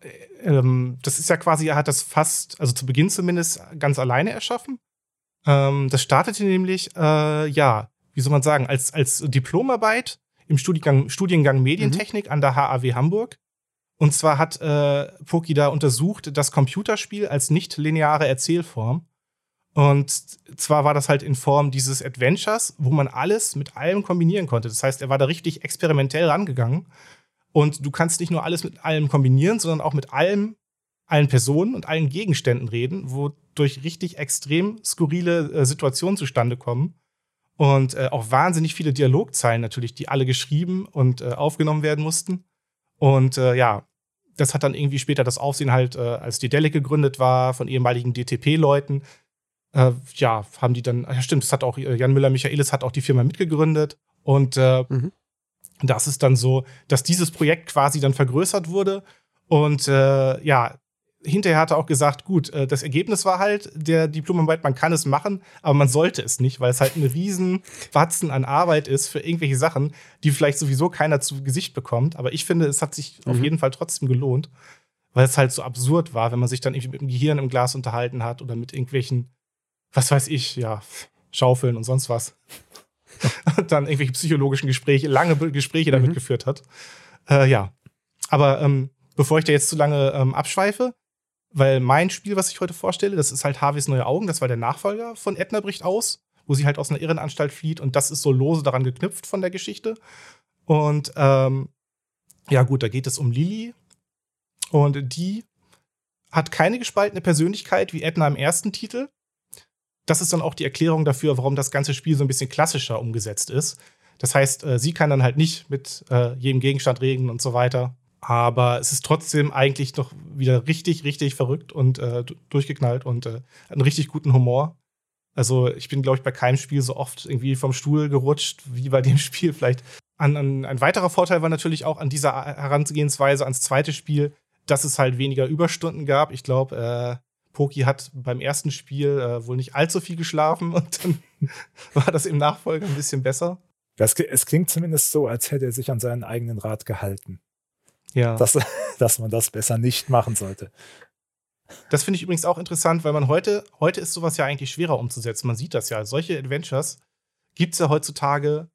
[SPEAKER 3] äh, ähm, das ist ja quasi, er hat das fast, also zu Beginn zumindest, ganz alleine erschaffen. Ähm, das startete nämlich, äh, ja, wie soll man sagen, als, als Diplomarbeit im Studiengang, Studiengang Medientechnik mhm. an der HAW Hamburg. Und zwar hat äh, Poki da untersucht das Computerspiel als nicht-lineare Erzählform. Und zwar war das halt in Form dieses Adventures, wo man alles mit allem kombinieren konnte. Das heißt, er war da richtig experimentell rangegangen. Und du kannst nicht nur alles mit allem kombinieren, sondern auch mit allem allen Personen und allen Gegenständen reden, wodurch richtig extrem skurrile äh, Situationen zustande kommen. Und äh, auch wahnsinnig viele Dialogzeilen natürlich, die alle geschrieben und äh, aufgenommen werden mussten. Und äh, ja, das hat dann irgendwie später das Aufsehen halt, äh, als die Delic gegründet war, von ehemaligen DTP-Leuten. Äh, ja, haben die dann, ja stimmt, das hat auch Jan Müller-Michaelis hat auch die Firma mitgegründet. Und mhm. das ist dann so, dass dieses Projekt quasi dann vergrößert wurde. Und ja, hinterher hat er auch gesagt, gut, äh, das Ergebnis war halt der Diplomarbeit, man kann es machen, aber man sollte es nicht, weil es halt ein riesen Batzen an Arbeit ist für irgendwelche Sachen, die vielleicht sowieso keiner zu Gesicht bekommt. Aber ich finde, es hat sich mhm. auf jeden Fall trotzdem gelohnt, weil es halt so absurd war, wenn man sich dann irgendwie mit dem Gehirn im Glas unterhalten hat oder mit irgendwelchen, was weiß ich, ja, Schaufeln und sonst was. und dann irgendwelche psychologischen Gespräche, lange Gespräche damit mhm. geführt hat. Äh, ja. Aber ähm, bevor ich da jetzt zu lange ähm, abschweife, weil mein Spiel, was ich heute vorstelle, das ist halt Harveys Neue Augen, das war der Nachfolger von Edna bricht aus, wo sie halt aus einer Irrenanstalt flieht und das ist so lose daran geknüpft von der Geschichte. Und ähm, ja, gut, da geht es um Lily und die hat keine gespaltene Persönlichkeit wie Edna im ersten Titel. Das ist dann auch die Erklärung dafür, warum das ganze Spiel so ein bisschen klassischer umgesetzt ist. Das heißt, äh, sie kann dann halt nicht mit äh, jedem Gegenstand reden und so weiter. Aber es ist trotzdem eigentlich noch wieder richtig, richtig verrückt und äh, durchgeknallt und äh, einen richtig guten Humor. Also ich bin, glaube ich, bei keinem Spiel so oft irgendwie vom Stuhl gerutscht wie bei dem Spiel. Vielleicht an, an, ein weiterer Vorteil war natürlich auch an dieser Herangehensweise ans zweite Spiel, dass es halt weniger Überstunden gab. Ich glaube, äh, Poki hat beim ersten Spiel äh, wohl nicht allzu viel geschlafen und dann war das im Nachfolger ein bisschen besser.
[SPEAKER 2] Das, es klingt zumindest so, als hätte er sich an seinen eigenen Rat gehalten
[SPEAKER 3] ja.
[SPEAKER 2] dass, dass man das besser nicht machen sollte.
[SPEAKER 3] Das finde ich übrigens auch interessant, weil man heute, heute ist sowas ja eigentlich schwerer umzusetzen. Man sieht das ja. Solche Adventures gibt es ja heutzutage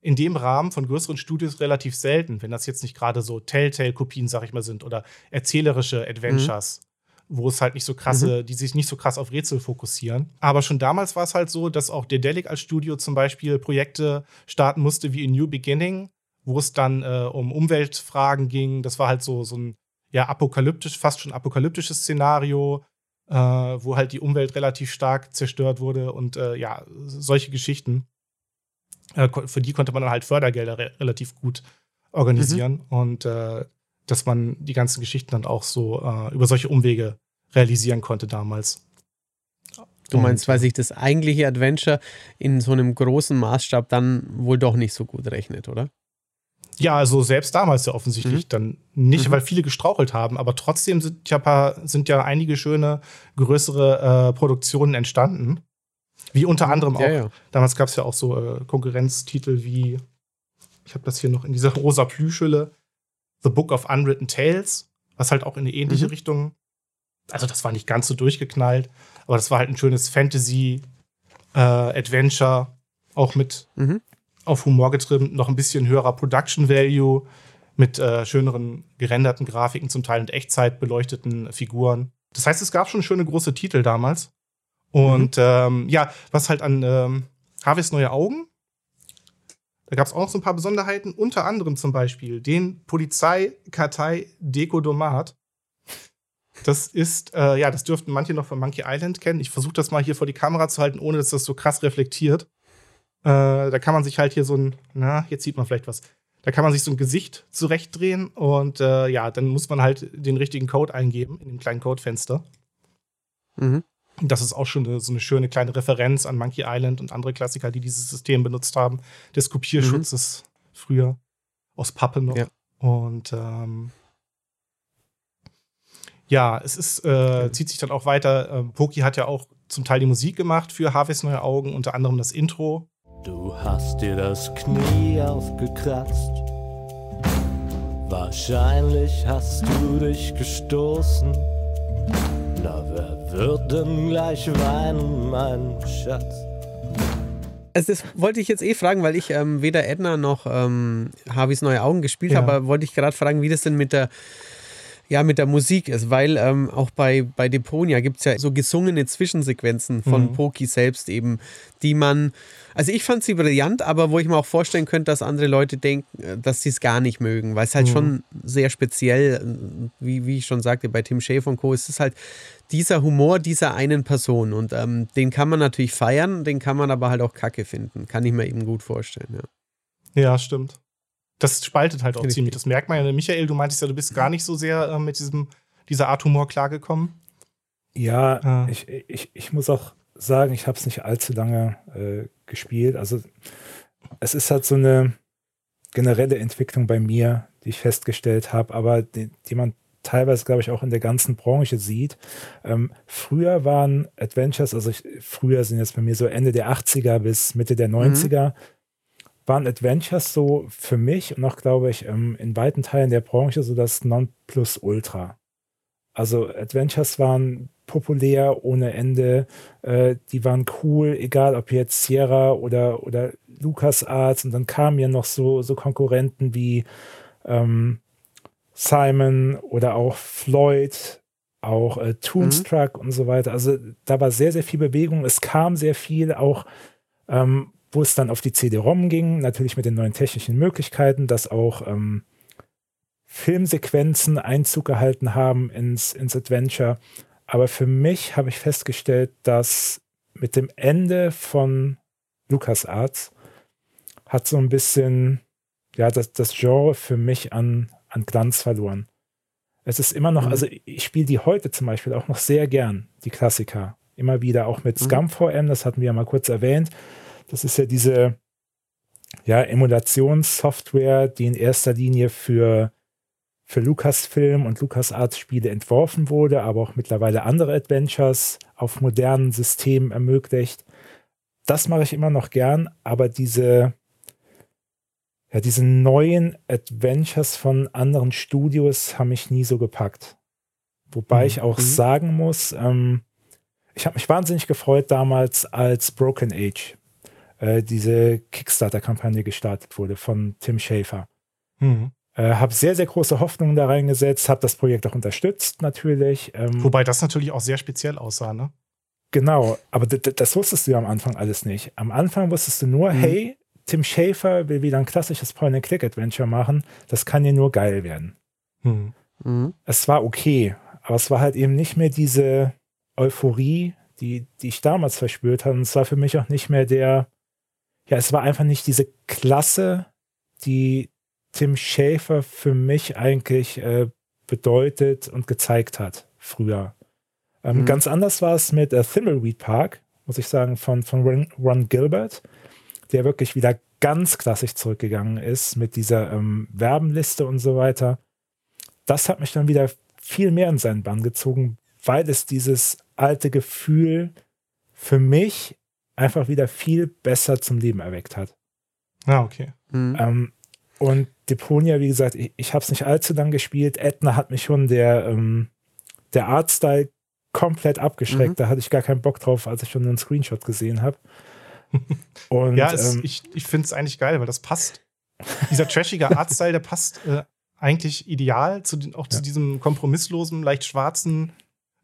[SPEAKER 3] in dem Rahmen von größeren Studios relativ selten, wenn das jetzt nicht gerade so Telltale-Kopien, sag ich mal, sind oder erzählerische Adventures. Mhm wo es halt nicht so krasse, mhm. die sich nicht so krass auf Rätsel fokussieren. Aber schon damals war es halt so, dass auch der Delic als Studio zum Beispiel Projekte starten musste wie in New Beginning, wo es dann äh, um Umweltfragen ging. Das war halt so, so ein ja, apokalyptisch, fast schon apokalyptisches Szenario, äh, wo halt die Umwelt relativ stark zerstört wurde und äh, ja, solche Geschichten. Äh, für die konnte man dann halt Fördergelder re relativ gut organisieren mhm. und äh, dass man die ganzen Geschichten dann auch so äh, über solche Umwege realisieren konnte damals.
[SPEAKER 1] Du meinst, weil sich das eigentliche Adventure in so einem großen Maßstab dann wohl doch nicht so gut rechnet, oder?
[SPEAKER 3] Ja, also selbst damals ja offensichtlich mhm. dann nicht, mhm. weil viele gestrauchelt haben, aber trotzdem sind ja, paar, sind ja einige schöne größere äh, Produktionen entstanden. Wie unter anderem auch, ja, ja. damals gab es ja auch so äh, Konkurrenztitel wie, ich habe das hier noch in dieser rosa Plüschhülle, The Book of Unwritten Tales, was halt auch in eine ähnliche mhm. Richtung, also das war nicht ganz so durchgeknallt, aber das war halt ein schönes Fantasy-Adventure, äh, auch mit mhm auf Humor getrimmt, noch ein bisschen höherer Production Value mit äh, schöneren gerenderten Grafiken, zum Teil in Echtzeit beleuchteten Figuren. Das heißt, es gab schon schöne große Titel damals. Und mhm. ähm, ja, was halt an ähm, Harveys neue Augen, da gab es auch noch so ein paar Besonderheiten, unter anderem zum Beispiel den Polizeikartei Dekodomat. Das ist, äh, ja, das dürften manche noch von Monkey Island kennen. Ich versuche das mal hier vor die Kamera zu halten, ohne dass das so krass reflektiert. Äh, da kann man sich halt hier so ein, na, jetzt sieht man vielleicht was. Da kann man sich so ein Gesicht zurechtdrehen und äh, ja, dann muss man halt den richtigen Code eingeben in dem kleinen Codefenster. Mhm. Das ist auch schon so eine schöne kleine Referenz an Monkey Island und andere Klassiker, die dieses System benutzt haben, des Kopierschutzes mhm. früher aus Pappe noch. Ja. Und ähm, ja, es ist, äh, zieht sich dann auch weiter. Ähm, Poki hat ja auch zum Teil die Musik gemacht für Harveys Neue Augen, unter anderem das Intro.
[SPEAKER 4] Du hast dir das Knie aufgekratzt. Wahrscheinlich hast du dich gestoßen. Na, wer wird denn gleich weinen, mein Schatz?
[SPEAKER 1] Also das wollte ich jetzt eh fragen, weil ich ähm, weder Edna noch ähm, Harveys neue Augen gespielt ja. habe, aber wollte ich gerade fragen, wie das denn mit der ja, mit der Musik ist, weil ähm, auch bei, bei Deponia gibt es ja so gesungene Zwischensequenzen von mhm. Poki selbst eben, die man, also ich fand sie brillant, aber wo ich mir auch vorstellen könnte, dass andere Leute denken, äh, dass sie es gar nicht mögen, weil es halt mhm. schon sehr speziell, äh, wie, wie ich schon sagte, bei Tim Schäfer und Co. ist es halt dieser Humor dieser einen Person und ähm, den kann man natürlich feiern, den kann man aber halt auch kacke finden, kann ich mir eben gut vorstellen, ja.
[SPEAKER 3] Ja, stimmt das spaltet halt auch ziemlich. Das merkt man ja. Michael, du meintest ja, du bist gar nicht so sehr äh, mit diesem, dieser Art Humor klargekommen.
[SPEAKER 2] Ja, ah. ich, ich, ich muss auch sagen, ich habe es nicht allzu lange äh, gespielt. Also es ist halt so eine generelle Entwicklung bei mir, die ich festgestellt habe, aber die, die man teilweise, glaube ich, auch in der ganzen Branche sieht. Ähm, früher waren Adventures, also ich, früher sind jetzt bei mir so Ende der 80er bis Mitte der 90er, mhm waren Adventures so für mich und auch, glaube ich, ähm, in weiten Teilen der Branche so das Nonplusultra. Also Adventures waren populär ohne Ende, äh, die waren cool, egal ob jetzt Sierra oder, oder LucasArts und dann kamen ja noch so, so Konkurrenten wie ähm, Simon oder auch Floyd, auch äh, Toonstruck mhm. und so weiter. Also da war sehr, sehr viel Bewegung. Es kam sehr viel auch ähm, wo es dann auf die CD-ROM ging, natürlich mit den neuen technischen Möglichkeiten, dass auch ähm, Filmsequenzen Einzug gehalten haben ins, ins Adventure. Aber für mich habe ich festgestellt, dass mit dem Ende von LucasArts hat so ein bisschen, ja, das, das Genre für mich an, an Glanz verloren. Es ist immer noch, mhm. also ich spiele die heute zum Beispiel auch noch sehr gern, die Klassiker. Immer wieder, auch mit mhm. Scum VM, das hatten wir ja mal kurz erwähnt. Das ist ja diese ja, Emulationssoftware, die in erster Linie für, für Lucasfilm und LucasArts Spiele entworfen wurde, aber auch mittlerweile andere Adventures auf modernen Systemen ermöglicht. Das mache ich immer noch gern, aber diese, ja, diese neuen Adventures von anderen Studios haben mich nie so gepackt. Wobei mhm. ich auch mhm. sagen muss, ähm, ich habe mich wahnsinnig gefreut damals, als Broken Age äh, diese Kickstarter-Kampagne gestartet wurde von Tim Schafer. Mhm. Äh, habe sehr, sehr große Hoffnungen da reingesetzt, habe das Projekt auch unterstützt natürlich.
[SPEAKER 3] Ähm, Wobei das natürlich auch sehr speziell aussah, ne?
[SPEAKER 2] Genau, aber das wusstest du ja am Anfang alles nicht. Am Anfang wusstest du nur, mhm. hey, Tim Schafer will wieder ein klassisches Point-and-Click-Adventure machen. Das kann ja nur geil werden. Mhm. Mhm. Es war okay, aber es war halt eben nicht mehr diese Euphorie, die, die ich damals verspürt habe. Und es war für mich auch nicht mehr der, ja, es war einfach nicht diese Klasse, die Tim Schäfer für mich eigentlich äh, bedeutet und gezeigt hat früher. Ähm, mhm. Ganz anders war es mit äh, Thimbleweed Park, muss ich sagen, von, von Ron Gilbert, der wirklich wieder ganz klassisch zurückgegangen ist mit dieser ähm, Werbenliste und so weiter. Das hat mich dann wieder viel mehr in seinen Bann gezogen, weil es dieses alte Gefühl für mich einfach wieder viel besser zum Leben erweckt hat.
[SPEAKER 3] Ah, okay.
[SPEAKER 2] Mhm. Ähm, und Deponia, wie gesagt, ich, ich habe es nicht allzu lang gespielt. Edna hat mich schon der, ähm, der Artstyle komplett abgeschreckt. Mhm. Da hatte ich gar keinen Bock drauf, als ich schon einen Screenshot gesehen habe.
[SPEAKER 3] ja, es, ähm, ich, ich finde es eigentlich geil, weil das passt. Dieser trashige Artstyle, der passt äh, eigentlich ideal zu den, auch zu diesem kompromisslosen, leicht schwarzen,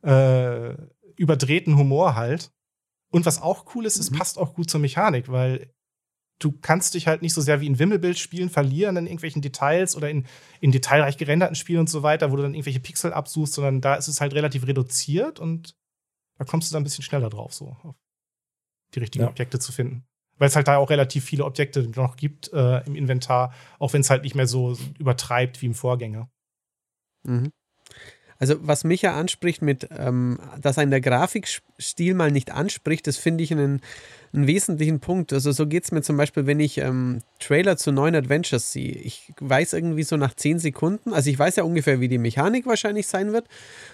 [SPEAKER 3] äh, überdrehten Humor halt. Und was auch cool ist, es mhm. passt auch gut zur Mechanik, weil du kannst dich halt nicht so sehr wie in Wimmelbild spielen verlieren in irgendwelchen Details oder in, in detailreich gerenderten Spielen und so weiter, wo du dann irgendwelche Pixel absuchst, sondern da ist es halt relativ reduziert und da kommst du dann ein bisschen schneller drauf, so auf die richtigen ja. Objekte zu finden. Weil es halt da auch relativ viele Objekte noch gibt äh, im Inventar, auch wenn es halt nicht mehr so übertreibt wie im Vorgänger.
[SPEAKER 1] Mhm. Also was mich ja anspricht mit, ähm, dass ein der Grafikstil mal nicht anspricht, das finde ich einen, einen, wesentlichen Punkt. Also so geht es mir zum Beispiel, wenn ich ähm, Trailer zu neuen Adventures sehe. Ich weiß irgendwie so nach 10 Sekunden, also ich weiß ja ungefähr, wie die Mechanik wahrscheinlich sein wird.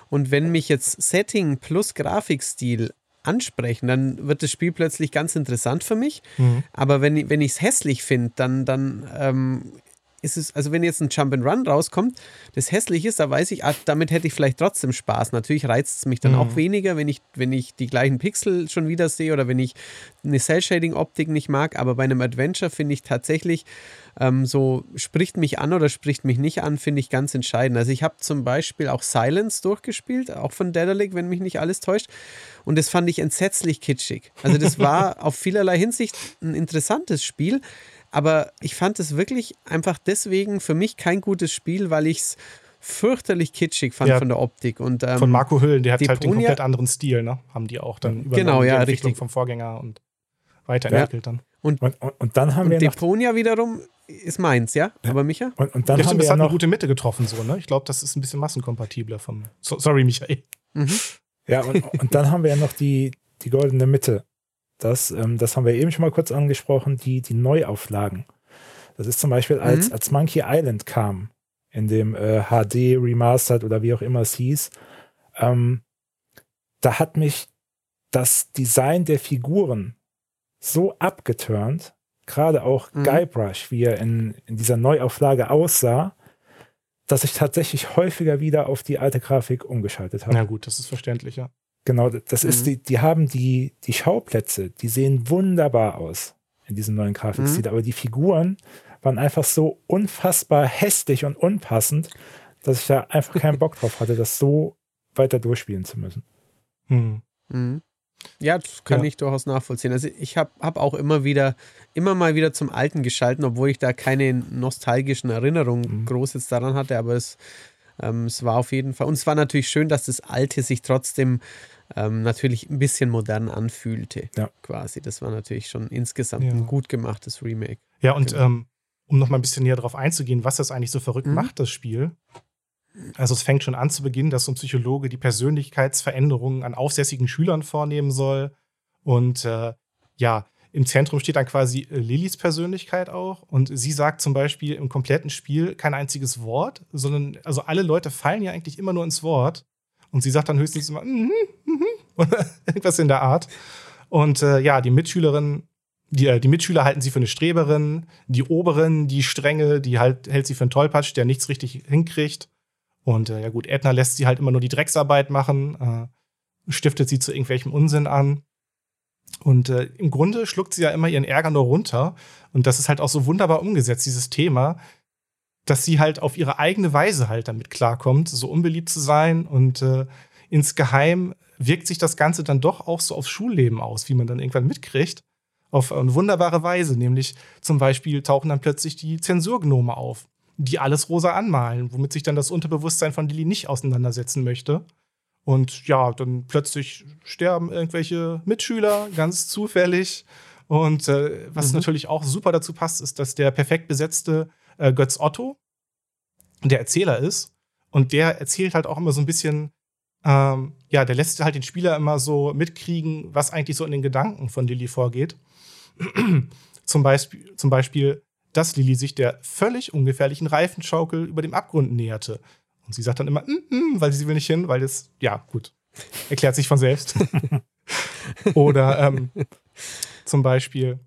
[SPEAKER 1] Und wenn mich jetzt Setting plus Grafikstil ansprechen, dann wird das Spiel plötzlich ganz interessant für mich. Mhm. Aber wenn, wenn ich es hässlich finde, dann, dann ähm, ist es, also wenn jetzt ein Jump and Run rauskommt, das hässlich ist, da weiß ich, ah, damit hätte ich vielleicht trotzdem Spaß. Natürlich reizt es mich dann mhm. auch weniger, wenn ich, wenn ich die gleichen Pixel schon wieder sehe oder wenn ich eine Cell-Shading-Optik nicht mag. Aber bei einem Adventure finde ich tatsächlich, ähm, so spricht mich an oder spricht mich nicht an, finde ich ganz entscheidend. Also ich habe zum Beispiel auch Silence durchgespielt, auch von Daedalic, wenn mich nicht alles täuscht. Und das fand ich entsetzlich kitschig. Also das war auf vielerlei Hinsicht ein interessantes Spiel. Aber ich fand es wirklich einfach deswegen für mich kein gutes Spiel, weil ich es fürchterlich kitschig fand ja, von der Optik. Und, ähm,
[SPEAKER 3] von Marco Hüllen, der hat Deponia, halt den komplett anderen Stil, ne? Haben die auch dann
[SPEAKER 1] über genau, ja,
[SPEAKER 3] die
[SPEAKER 1] Entwicklung richtig.
[SPEAKER 3] vom Vorgänger und weiterentwickelt ja. dann.
[SPEAKER 1] Und, und, und, dann haben und wir Deponia wiederum ist meins, ja? Aber Micha?
[SPEAKER 3] Und, und dann ja, haben wir das hat eine gute Mitte getroffen, so, ne? Ich glaube, das ist ein bisschen massenkompatibler vom. So, sorry, Michael. Mhm.
[SPEAKER 2] Ja, und, und dann haben wir ja noch die, die goldene Mitte. Das, ähm, das haben wir eben schon mal kurz angesprochen, die, die Neuauflagen. Das ist zum Beispiel, als, mhm. als Monkey Island kam, in dem äh, HD Remastered oder wie auch immer es hieß, ähm, da hat mich das Design der Figuren so abgeturnt, gerade auch mhm. Guybrush, wie er in, in dieser Neuauflage aussah, dass ich tatsächlich häufiger wieder auf die alte Grafik umgeschaltet habe.
[SPEAKER 3] Na gut, das ist verständlich, ja.
[SPEAKER 2] Genau, das mhm. ist die, die haben die, die Schauplätze, die sehen wunderbar aus in diesem neuen Grafikstil, mhm. aber die Figuren waren einfach so unfassbar hässlich und unpassend, dass ich da einfach keinen Bock drauf hatte, das so weiter durchspielen zu müssen.
[SPEAKER 1] Mhm. Mhm. Ja, das kann ja. ich durchaus nachvollziehen. Also ich habe hab auch immer wieder, immer mal wieder zum Alten geschalten, obwohl ich da keine nostalgischen Erinnerungen mhm. groß jetzt daran hatte, aber es, ähm, es war auf jeden Fall, und es war natürlich schön, dass das Alte sich trotzdem ähm, natürlich ein bisschen modern anfühlte. Ja. Quasi. Das war natürlich schon insgesamt ja. ein gut gemachtes Remake.
[SPEAKER 3] Ja, und genau. ähm, um noch mal ein bisschen näher darauf einzugehen, was das eigentlich so verrückt mhm. macht, das Spiel. Also es fängt schon an zu Beginn, dass so ein Psychologe die Persönlichkeitsveränderungen an aufsässigen Schülern vornehmen soll. Und äh, ja, im Zentrum steht dann quasi äh, Lillys Persönlichkeit auch. Und sie sagt zum Beispiel im kompletten Spiel kein einziges Wort, sondern also alle Leute fallen ja eigentlich immer nur ins Wort. Und sie sagt dann höchstens immer, mm -hmm, mm oder irgendwas in der Art. Und äh, ja, die Mitschülerin, die, äh, die Mitschüler halten sie für eine Streberin, die Oberen, die Strenge, die halt, hält sie für einen Tollpatsch, der nichts richtig hinkriegt. Und äh, ja gut, Edna lässt sie halt immer nur die Drecksarbeit machen, äh, stiftet sie zu irgendwelchem Unsinn an. Und äh, im Grunde schluckt sie ja immer ihren Ärger nur runter. Und das ist halt auch so wunderbar umgesetzt, dieses Thema, dass sie halt auf ihre eigene Weise halt damit klarkommt, so unbeliebt zu sein. Und äh, insgeheim wirkt sich das Ganze dann doch auch so aufs Schulleben aus, wie man dann irgendwann mitkriegt. Auf eine wunderbare Weise. Nämlich zum Beispiel tauchen dann plötzlich die Zensurgnome auf, die alles rosa anmalen, womit sich dann das Unterbewusstsein von Lilly nicht auseinandersetzen möchte. Und ja, dann plötzlich sterben irgendwelche Mitschüler ganz zufällig. Und äh, was mhm. natürlich auch super dazu passt, ist, dass der perfekt besetzte äh, Götz Otto der Erzähler ist. Und der erzählt halt auch immer so ein bisschen, ähm, ja, der lässt halt den Spieler immer so mitkriegen, was eigentlich so in den Gedanken von Lilly vorgeht. zum, Beispiel, zum Beispiel, dass Lilly sich der völlig ungefährlichen Reifenschaukel über dem Abgrund näherte. Und sie sagt dann immer, mm, mm, weil sie will nicht hin, weil es, ja, gut, erklärt sich von selbst. Oder ähm, zum Beispiel,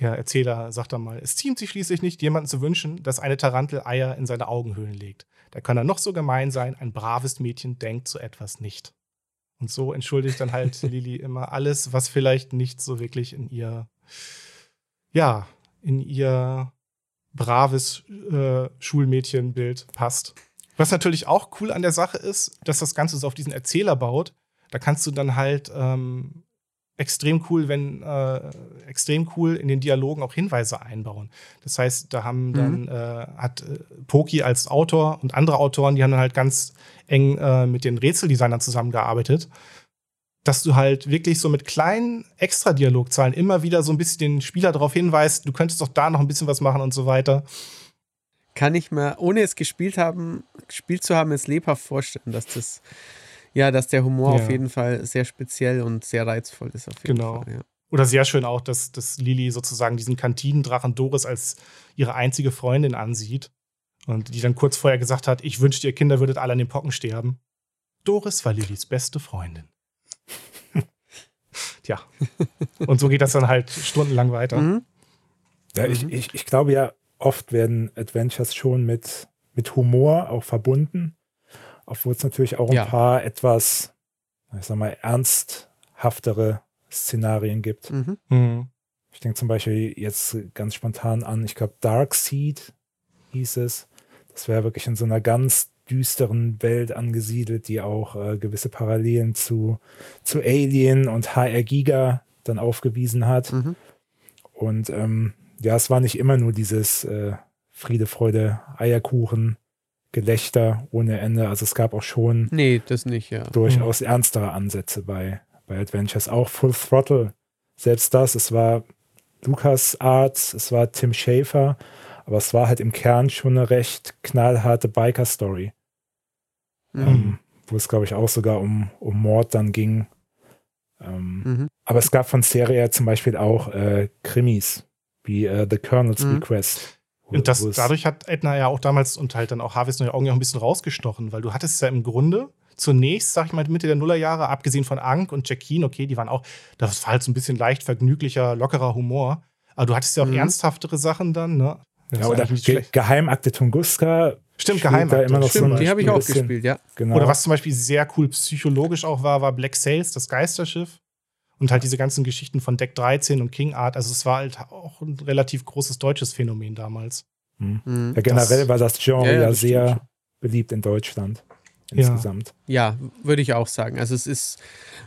[SPEAKER 3] der Erzähler sagt dann mal, es ziemt sich schließlich nicht, jemanden zu wünschen, dass eine Tarantel Eier in seine Augenhöhlen legt. Da kann er noch so gemein sein, ein braves Mädchen denkt so etwas nicht. Und so entschuldigt dann halt Lili immer alles, was vielleicht nicht so wirklich in ihr, ja, in ihr braves äh, Schulmädchenbild passt. Was natürlich auch cool an der Sache ist, dass das Ganze so auf diesen Erzähler baut. Da kannst du dann halt ähm, extrem cool, wenn äh, extrem cool in den Dialogen auch Hinweise einbauen. Das heißt, da haben mhm. dann äh, hat äh, Poki als Autor und andere Autoren, die haben dann halt ganz eng äh, mit den Rätseldesignern zusammengearbeitet dass du halt wirklich so mit kleinen Extra-Dialogzahlen immer wieder so ein bisschen den Spieler darauf hinweist, du könntest doch da noch ein bisschen was machen und so weiter.
[SPEAKER 1] Kann ich mir, ohne es gespielt haben, gespielt zu haben, es lebhaft vorstellen, dass das, ja, dass der Humor ja. auf jeden Fall sehr speziell und sehr reizvoll ist. Auf jeden
[SPEAKER 3] genau.
[SPEAKER 1] Fall, ja.
[SPEAKER 3] Oder sehr schön auch, dass, dass Lili sozusagen diesen Kantinendrachen Doris als ihre einzige Freundin ansieht. Und die dann kurz vorher gesagt hat, ich wünschte, ihr Kinder würdet alle an den Pocken sterben. Doris war Lilis beste Freundin. Tja. Und so geht das dann halt stundenlang weiter. Mhm.
[SPEAKER 2] Ja, ich, ich, ich glaube ja, oft werden Adventures schon mit, mit Humor auch verbunden. Obwohl es natürlich auch ein ja. paar etwas, ich sag mal, ernsthaftere Szenarien gibt. Mhm. Mhm. Ich denke zum Beispiel jetzt ganz spontan an, ich glaube, Dark Seed hieß es. Das wäre wirklich in so einer ganz düsteren Welt angesiedelt, die auch äh, gewisse Parallelen zu, zu Alien und HR Giga dann aufgewiesen hat. Mhm. Und ähm, ja, es war nicht immer nur dieses äh, Friede, Freude, Eierkuchen, Gelächter ohne Ende. Also es gab auch schon
[SPEAKER 1] nee, das nicht, ja.
[SPEAKER 2] durchaus mhm. ernstere Ansätze bei, bei Adventures. Auch Full Throttle, selbst das, es war Lukas Arts, es war Tim Schafer, aber es war halt im Kern schon eine recht knallharte Biker-Story. Mhm. Ähm, wo es, glaube ich, auch sogar um, um Mord dann ging. Ähm, mhm. Aber es gab von Serie zum Beispiel auch äh, Krimis, wie äh, The Colonel's mhm. Request.
[SPEAKER 3] Und das, dadurch hat Edna ja auch damals und halt dann auch Harveys neue Augen ja auch ein bisschen rausgestochen, weil du hattest ja im Grunde zunächst, sag ich mal, Mitte der Nullerjahre, abgesehen von Ank und Jacqueline, okay, die waren auch, das war halt so ein bisschen leicht vergnüglicher, lockerer Humor. Aber du hattest ja auch mhm. ernsthaftere Sachen dann, ne?
[SPEAKER 2] ja, oder Ge Geheimakte Tunguska.
[SPEAKER 3] Stimmt, Geheimakte.
[SPEAKER 1] immer noch Stimmt, so die habe ich auch bisschen. gespielt, ja.
[SPEAKER 3] Genau. Oder was zum Beispiel sehr cool psychologisch auch war, war Black Sails, das Geisterschiff. Und halt diese ganzen Geschichten von Deck 13 und King Art. Also es war halt auch ein relativ großes deutsches Phänomen damals.
[SPEAKER 2] Mhm. Ja, generell das, war das Genre ja, ja das sehr stimmt. beliebt in Deutschland insgesamt.
[SPEAKER 1] Ja, würde ich auch sagen. Also es ist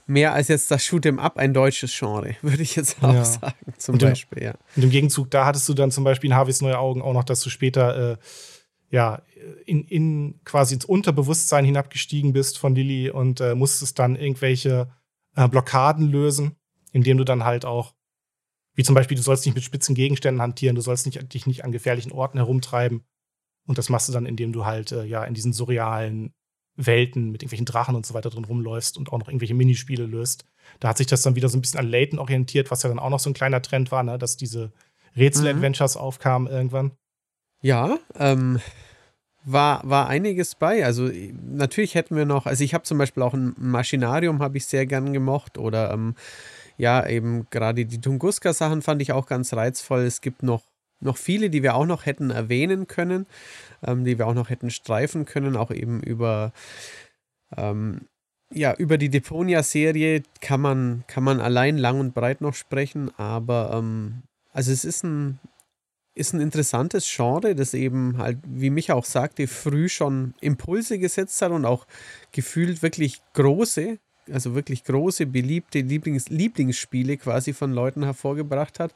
[SPEAKER 1] mehr als jetzt das Shoot'em Up ein deutsches Genre, würde ich jetzt auch ja. sagen, zum und Beispiel, ja.
[SPEAKER 3] Und im Gegenzug, da hattest du dann zum Beispiel in Harveys Neue Augen auch noch, dass du später äh, ja, in, in quasi ins Unterbewusstsein hinabgestiegen bist von Lilly und äh, musstest dann irgendwelche äh, Blockaden lösen, indem du dann halt auch, wie zum Beispiel, du sollst nicht mit spitzen Gegenständen hantieren, du sollst nicht, dich nicht an gefährlichen Orten herumtreiben. Und das machst du dann, indem du halt äh, ja in diesen surrealen Welten mit irgendwelchen Drachen und so weiter drin rumläufst und auch noch irgendwelche Minispiele löst. Da hat sich das dann wieder so ein bisschen an Layton orientiert, was ja dann auch noch so ein kleiner Trend war, ne? dass diese Rätsel-Adventures mhm. aufkamen irgendwann.
[SPEAKER 1] Ja, ähm, war, war einiges bei. Also natürlich hätten wir noch, also ich habe zum Beispiel auch ein Maschinarium, habe ich sehr gern gemocht oder ähm, ja, eben gerade die Tunguska-Sachen fand ich auch ganz reizvoll. Es gibt noch noch viele, die wir auch noch hätten erwähnen können, ähm, die wir auch noch hätten streifen können, auch eben über ähm, ja, über die Deponia-Serie kann man, kann man allein lang und breit noch sprechen, aber ähm, also es ist ein, ist ein interessantes Genre, das eben halt, wie Micha auch sagte, früh schon Impulse gesetzt hat und auch gefühlt wirklich große, also wirklich große, beliebte Lieblings Lieblingsspiele quasi von Leuten hervorgebracht hat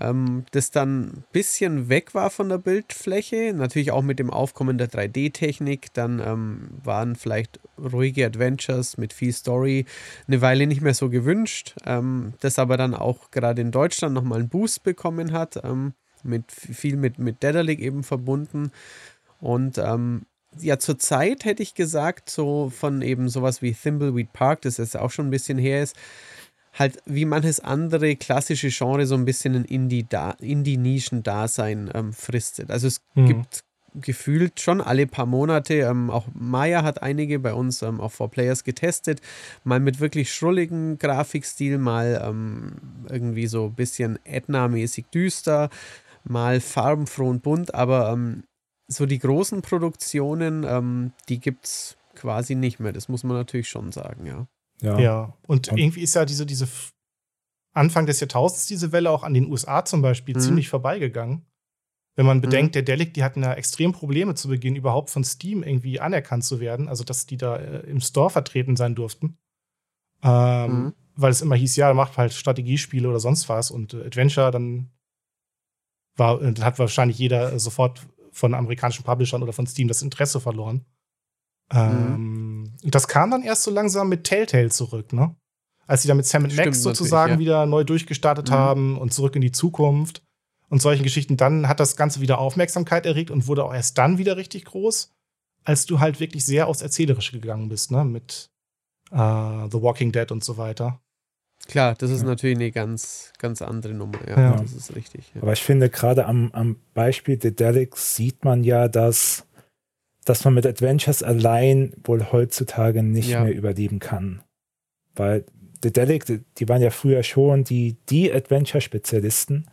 [SPEAKER 1] ähm, das dann ein bisschen weg war von der Bildfläche. Natürlich auch mit dem Aufkommen der 3D-Technik. Dann ähm, waren vielleicht ruhige Adventures mit viel Story eine Weile nicht mehr so gewünscht. Ähm, das aber dann auch gerade in Deutschland nochmal einen Boost bekommen hat. Ähm, mit viel mit, mit Dedalic eben verbunden. Und ähm, ja, zur Zeit hätte ich gesagt, so von eben sowas wie Thimbleweed Park, das jetzt auch schon ein bisschen her ist, halt wie manches andere klassische Genre so ein bisschen ein Indie-Nischen-Dasein ähm, fristet. Also es mhm. gibt gefühlt schon alle paar Monate, ähm, auch Maya hat einige bei uns ähm, auf 4Players getestet, mal mit wirklich schrulligen Grafikstil, mal ähm, irgendwie so ein bisschen Edna-mäßig düster, mal farbenfroh und bunt, aber ähm, so die großen Produktionen, ähm, die gibt es quasi nicht mehr, das muss man natürlich schon sagen, ja.
[SPEAKER 3] Ja. ja. Und, und, irgendwie ist ja diese, diese Anfang des Jahrtausends diese Welle auch an den USA zum Beispiel mhm. ziemlich vorbeigegangen. Wenn man bedenkt, mhm. der Delic, die hatten ja extrem Probleme zu Beginn, überhaupt von Steam irgendwie anerkannt zu werden, also dass die da äh, im Store vertreten sein durften. Ähm, mhm. Weil es immer hieß, ja, macht halt Strategiespiele oder sonst was und äh, Adventure, dann war, äh, hat wahrscheinlich jeder sofort von amerikanischen Publishern oder von Steam das Interesse verloren. Mhm. Ähm, das kam dann erst so langsam mit Telltale zurück, ne? Als sie dann mit Sam Max sozusagen ja. wieder neu durchgestartet mhm. haben und zurück in die Zukunft und solchen Geschichten, dann hat das Ganze wieder Aufmerksamkeit erregt und wurde auch erst dann wieder richtig groß, als du halt wirklich sehr aufs Erzählerische gegangen bist, ne? Mit uh, The Walking Dead und so weiter.
[SPEAKER 1] Klar, das ist ja. natürlich eine ganz, ganz andere Nummer. Ja, ja. das ist richtig.
[SPEAKER 2] Ja. Aber ich finde, gerade am, am Beispiel Dedelic sieht man ja, dass dass man mit Adventures allein wohl heutzutage nicht mehr überleben kann. Weil The Delic, die waren ja früher schon die, die Adventure-Spezialisten.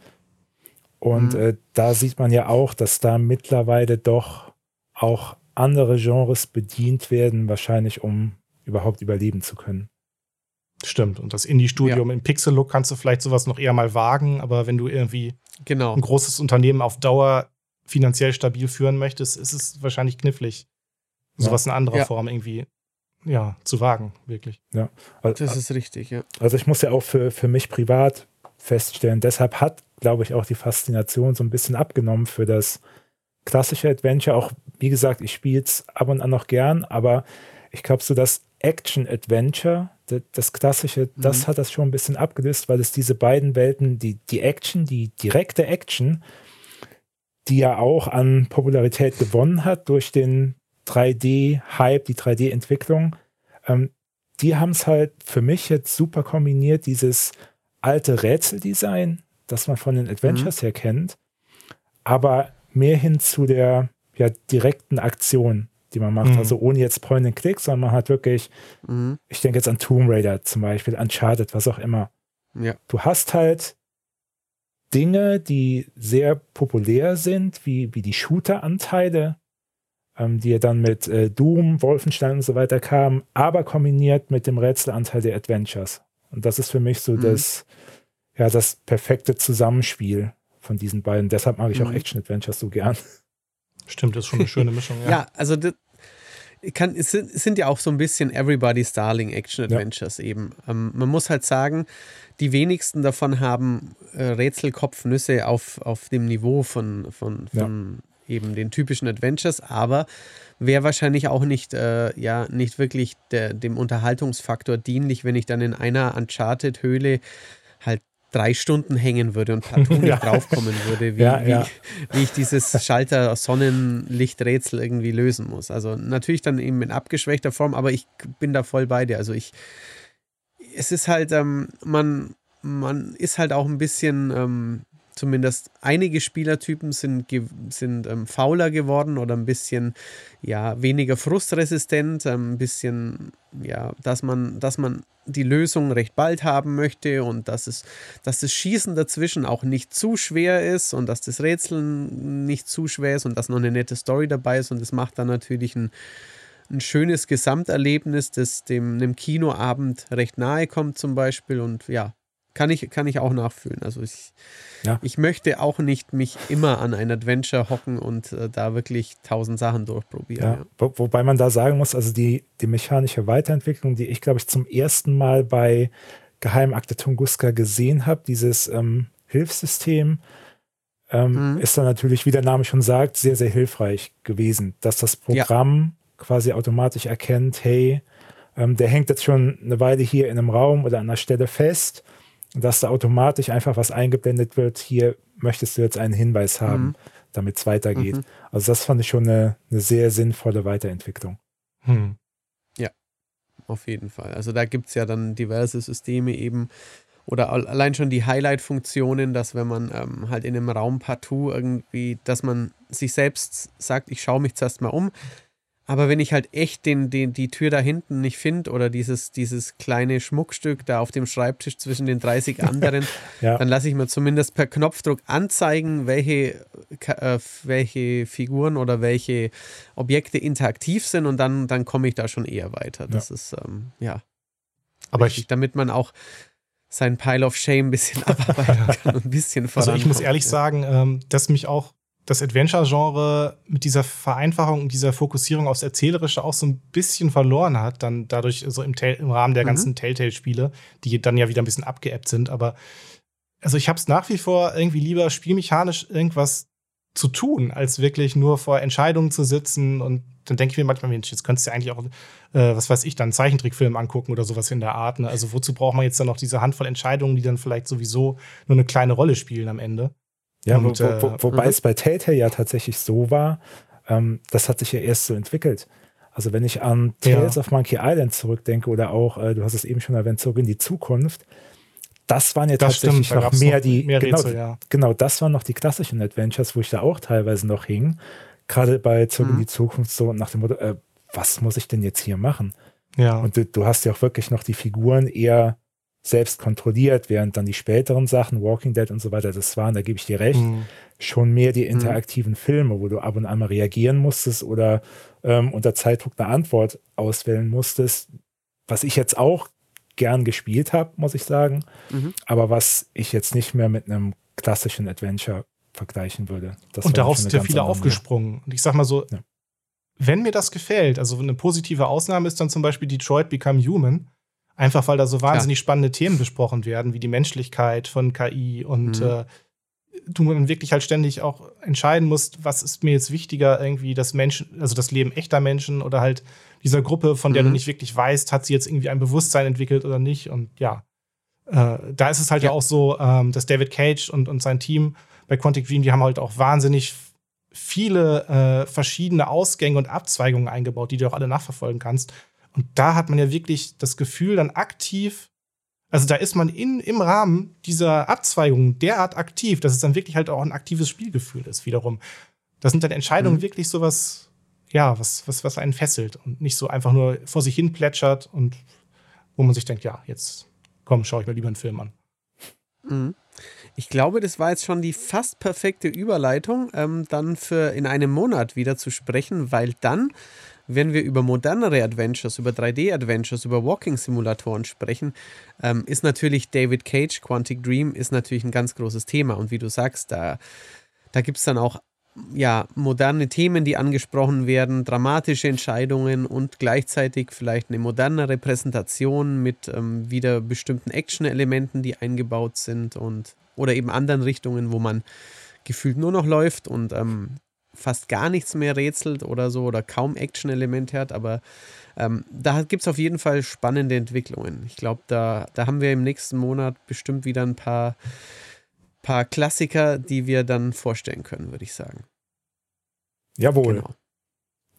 [SPEAKER 2] Und mhm. äh, da sieht man ja auch, dass da mittlerweile doch auch andere Genres bedient werden, wahrscheinlich um überhaupt überleben zu können.
[SPEAKER 3] Stimmt. Und das Indie-Studium ja. im Pixel-Look kannst du vielleicht sowas noch eher mal wagen, aber wenn du irgendwie genau. ein großes Unternehmen auf Dauer finanziell stabil führen möchtest, ist es wahrscheinlich knifflig, sowas in anderer ja. Form irgendwie ja, zu wagen, wirklich.
[SPEAKER 2] Ja,
[SPEAKER 1] also, das ist richtig, ja.
[SPEAKER 2] Also ich muss ja auch für, für mich privat feststellen, deshalb hat, glaube ich, auch die Faszination so ein bisschen abgenommen für das klassische Adventure. Auch, wie gesagt, ich spiele es ab und an noch gern, aber ich glaube, so das Action-Adventure, das, das, klassische, mhm. das hat das schon ein bisschen abgelöst, weil es diese beiden Welten, die, die Action, die direkte Action, die ja auch an Popularität gewonnen hat durch den 3D-Hype, die 3D-Entwicklung. Ähm, die haben es halt für mich jetzt super kombiniert, dieses alte Rätseldesign, das man von den Adventures mhm. her kennt, aber mehr hin zu der ja, direkten Aktion, die man macht. Mhm. Also ohne jetzt Point and Click, sondern man hat wirklich, mhm. ich denke jetzt an Tomb Raider zum Beispiel, Uncharted, was auch immer. Ja. Du hast halt Dinge, die sehr populär sind, wie, wie die Shooter-Anteile, ähm, die ja dann mit äh, Doom, Wolfenstein und so weiter kamen, aber kombiniert mit dem Rätselanteil der Adventures. Und das ist für mich so mhm. das, ja, das perfekte Zusammenspiel von diesen beiden. Deshalb mag ich mhm. auch Action-Adventures so gern.
[SPEAKER 3] Stimmt, das ist schon eine schöne Mischung.
[SPEAKER 1] Ja, ja also das, kann, es, sind, es sind ja auch so ein bisschen Everybody's Darling Action Adventures ja. eben. Ähm, man muss halt sagen, die wenigsten davon haben äh, Rätselkopfnüsse auf, auf dem Niveau von, von, von ja. eben den typischen Adventures, aber wäre wahrscheinlich auch nicht, äh, ja, nicht wirklich der, dem Unterhaltungsfaktor dienlich, wenn ich dann in einer Uncharted-Höhle drei Stunden hängen würde und partout nicht ja. draufkommen würde, wie, ja, ja. Wie, wie, ich dieses Schalter Sonnenlichträtsel irgendwie lösen muss. Also natürlich dann eben in abgeschwächter Form, aber ich bin da voll bei dir. Also ich, es ist halt, ähm, man, man ist halt auch ein bisschen ähm, zumindest einige Spielertypen sind, sind ähm, fauler geworden oder ein bisschen ja, weniger frustresistent, ähm, ein bisschen, ja, dass man, dass man die Lösung recht bald haben möchte und dass, es, dass das Schießen dazwischen auch nicht zu schwer ist und dass das Rätseln nicht zu schwer ist und dass noch eine nette Story dabei ist und das macht dann natürlich ein, ein schönes Gesamterlebnis, das dem einem Kinoabend recht nahe kommt zum Beispiel und ja, kann ich, kann ich auch nachfühlen. Also ich, ja. ich möchte auch nicht mich immer an ein Adventure hocken und äh, da wirklich tausend Sachen durchprobieren. Ja.
[SPEAKER 2] Ja. Wo, wobei man da sagen muss, also die, die mechanische Weiterentwicklung, die ich, glaube ich, zum ersten Mal bei Geheimakte Tunguska gesehen habe, dieses ähm, Hilfssystem, ähm, mhm. ist dann natürlich, wie der Name schon sagt, sehr, sehr hilfreich gewesen, dass das Programm quasi automatisch erkennt, hey, ähm, der hängt jetzt schon eine Weile hier in einem Raum oder an einer Stelle fest dass da automatisch einfach was eingeblendet wird, hier möchtest du jetzt einen Hinweis haben, mhm. damit es weitergeht. Mhm. Also das fand ich schon eine, eine sehr sinnvolle Weiterentwicklung.
[SPEAKER 1] Hm. Ja, auf jeden Fall. Also da gibt es ja dann diverse Systeme eben, oder allein schon die Highlight-Funktionen, dass wenn man ähm, halt in einem Raum partout irgendwie, dass man sich selbst sagt, ich schaue mich zuerst mal um, aber wenn ich halt echt den, den, die Tür da hinten nicht finde oder dieses, dieses kleine Schmuckstück da auf dem Schreibtisch zwischen den 30 anderen, ja. dann lasse ich mir zumindest per Knopfdruck anzeigen, welche, äh, welche Figuren oder welche Objekte interaktiv sind und dann, dann komme ich da schon eher weiter. Das ja. ist, ähm, ja.
[SPEAKER 3] Aber wichtig, ich,
[SPEAKER 1] damit man auch sein Pile of Shame ein bisschen abarbeiten kann und ein bisschen
[SPEAKER 3] vorankommt. Also ich muss ehrlich sagen, ähm, dass mich auch das Adventure-Genre mit dieser Vereinfachung und dieser Fokussierung aufs Erzählerische auch so ein bisschen verloren hat, dann dadurch so im, im Rahmen der mhm. ganzen Telltale-Spiele, die dann ja wieder ein bisschen abgeappt sind. Aber also ich habe es nach wie vor irgendwie lieber spielmechanisch irgendwas zu tun, als wirklich nur vor Entscheidungen zu sitzen. Und dann denke ich mir manchmal, Mensch, jetzt könntest du ja eigentlich auch, äh, was weiß ich, dann einen Zeichentrickfilm angucken oder sowas in der Art. Ne? Also wozu braucht man jetzt dann noch diese Handvoll Entscheidungen, die dann vielleicht sowieso nur eine kleine Rolle spielen am Ende?
[SPEAKER 2] Ja, und, wo, wo, äh, wobei äh, es bei Telltale ja tatsächlich so war, ähm, das hat sich ja erst so entwickelt. Also wenn ich an Tales ja. of Monkey Island zurückdenke oder auch, äh, du hast es eben schon erwähnt, zurück in die Zukunft, das waren ja das tatsächlich stimmt, noch mehr die,
[SPEAKER 3] mehr
[SPEAKER 2] genau,
[SPEAKER 3] Rätsel, ja.
[SPEAKER 2] genau, das waren noch die klassischen Adventures, wo ich da auch teilweise noch hing. Gerade bei Zurück mhm. in die Zukunft so nach dem Motto, äh, was muss ich denn jetzt hier machen?
[SPEAKER 3] Ja.
[SPEAKER 2] Und du, du hast ja auch wirklich noch die Figuren eher selbst kontrolliert, während dann die späteren Sachen, Walking Dead und so weiter, das waren, da gebe ich dir recht, mhm. schon mehr die mhm. interaktiven mhm. Filme, wo du ab und an mal reagieren musstest oder ähm, unter Zeitdruck eine Antwort auswählen musstest, was ich jetzt auch gern gespielt habe, muss ich sagen, mhm. aber was ich jetzt nicht mehr mit einem klassischen Adventure vergleichen würde.
[SPEAKER 3] Das und darauf sind ja viele aufgesprungen. Und ich sag mal so, ja. wenn mir das gefällt, also eine positive Ausnahme ist dann zum Beispiel Detroit Become Human, Einfach weil da so wahnsinnig ja. spannende Themen besprochen werden, wie die Menschlichkeit von KI und mhm. äh, du dann wirklich halt ständig auch entscheiden musst, was ist mir jetzt wichtiger, irgendwie das Menschen, also das Leben echter Menschen oder halt dieser Gruppe, von der mhm. du nicht wirklich weißt, hat sie jetzt irgendwie ein Bewusstsein entwickelt oder nicht. Und ja, äh, da ist es halt ja, ja auch so, ähm, dass David Cage und, und sein Team bei Quantic Dream, die haben halt auch wahnsinnig viele äh, verschiedene Ausgänge und Abzweigungen eingebaut, die du auch alle nachverfolgen kannst. Und da hat man ja wirklich das Gefühl, dann aktiv, also da ist man in, im Rahmen dieser Abzweigung derart aktiv, dass es dann wirklich halt auch ein aktives Spielgefühl ist, wiederum. Da sind dann Entscheidungen mhm. wirklich sowas, ja, was, was, was einen fesselt und nicht so einfach nur vor sich hin plätschert und wo man sich denkt, ja, jetzt komm, schau ich mir lieber einen Film an.
[SPEAKER 1] Mhm. Ich glaube, das war jetzt schon die fast perfekte Überleitung, ähm, dann für in einem Monat wieder zu sprechen, weil dann wenn wir über modernere Adventures, über 3D-Adventures, über Walking-Simulatoren sprechen, ähm, ist natürlich David Cage, Quantic Dream, ist natürlich ein ganz großes Thema. Und wie du sagst, da, da gibt es dann auch ja, moderne Themen, die angesprochen werden, dramatische Entscheidungen und gleichzeitig vielleicht eine modernere Präsentation mit ähm, wieder bestimmten Action-Elementen, die eingebaut sind und oder eben anderen Richtungen, wo man gefühlt nur noch läuft und ähm, fast gar nichts mehr rätselt oder so oder kaum Action-Elemente hat, aber ähm, da gibt es auf jeden Fall spannende Entwicklungen. Ich glaube, da, da haben wir im nächsten Monat bestimmt wieder ein paar, paar Klassiker, die wir dann vorstellen können, würde ich sagen.
[SPEAKER 2] Jawohl. Genau.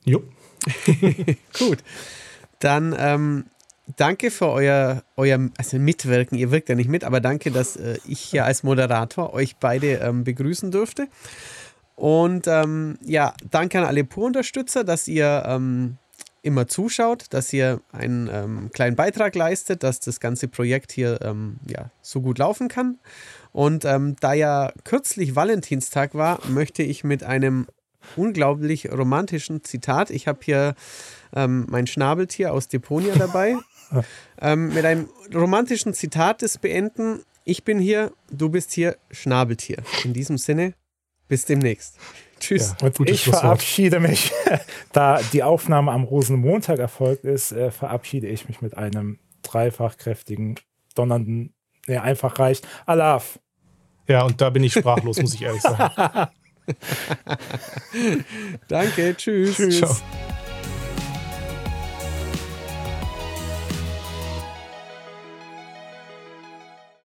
[SPEAKER 3] Jo.
[SPEAKER 1] Gut. Dann ähm, danke für euer, euer also Mitwirken. Ihr wirkt ja nicht mit, aber danke, dass äh, ich hier als Moderator euch beide ähm, begrüßen durfte. Und ähm, ja, danke an alle Pur-Unterstützer, dass ihr ähm, immer zuschaut, dass ihr einen ähm, kleinen Beitrag leistet, dass das ganze Projekt hier ähm, ja, so gut laufen kann. Und ähm, da ja kürzlich Valentinstag war, möchte ich mit einem unglaublich romantischen Zitat, ich habe hier ähm, mein Schnabeltier aus Deponia dabei, ähm, mit einem romantischen Zitat des beenden. Ich bin hier, du bist hier, Schnabeltier. In diesem Sinne, bis demnächst. Tschüss.
[SPEAKER 2] Ja, ich verabschiede mich, da die Aufnahme am Rosenmontag erfolgt ist, äh, verabschiede ich mich mit einem dreifach kräftigen, donnernden, ne, einfach reicht. Alaf.
[SPEAKER 3] Ja, und da bin ich sprachlos, muss ich ehrlich sagen.
[SPEAKER 1] Danke, tschüss.
[SPEAKER 3] Tschüss. Ciao.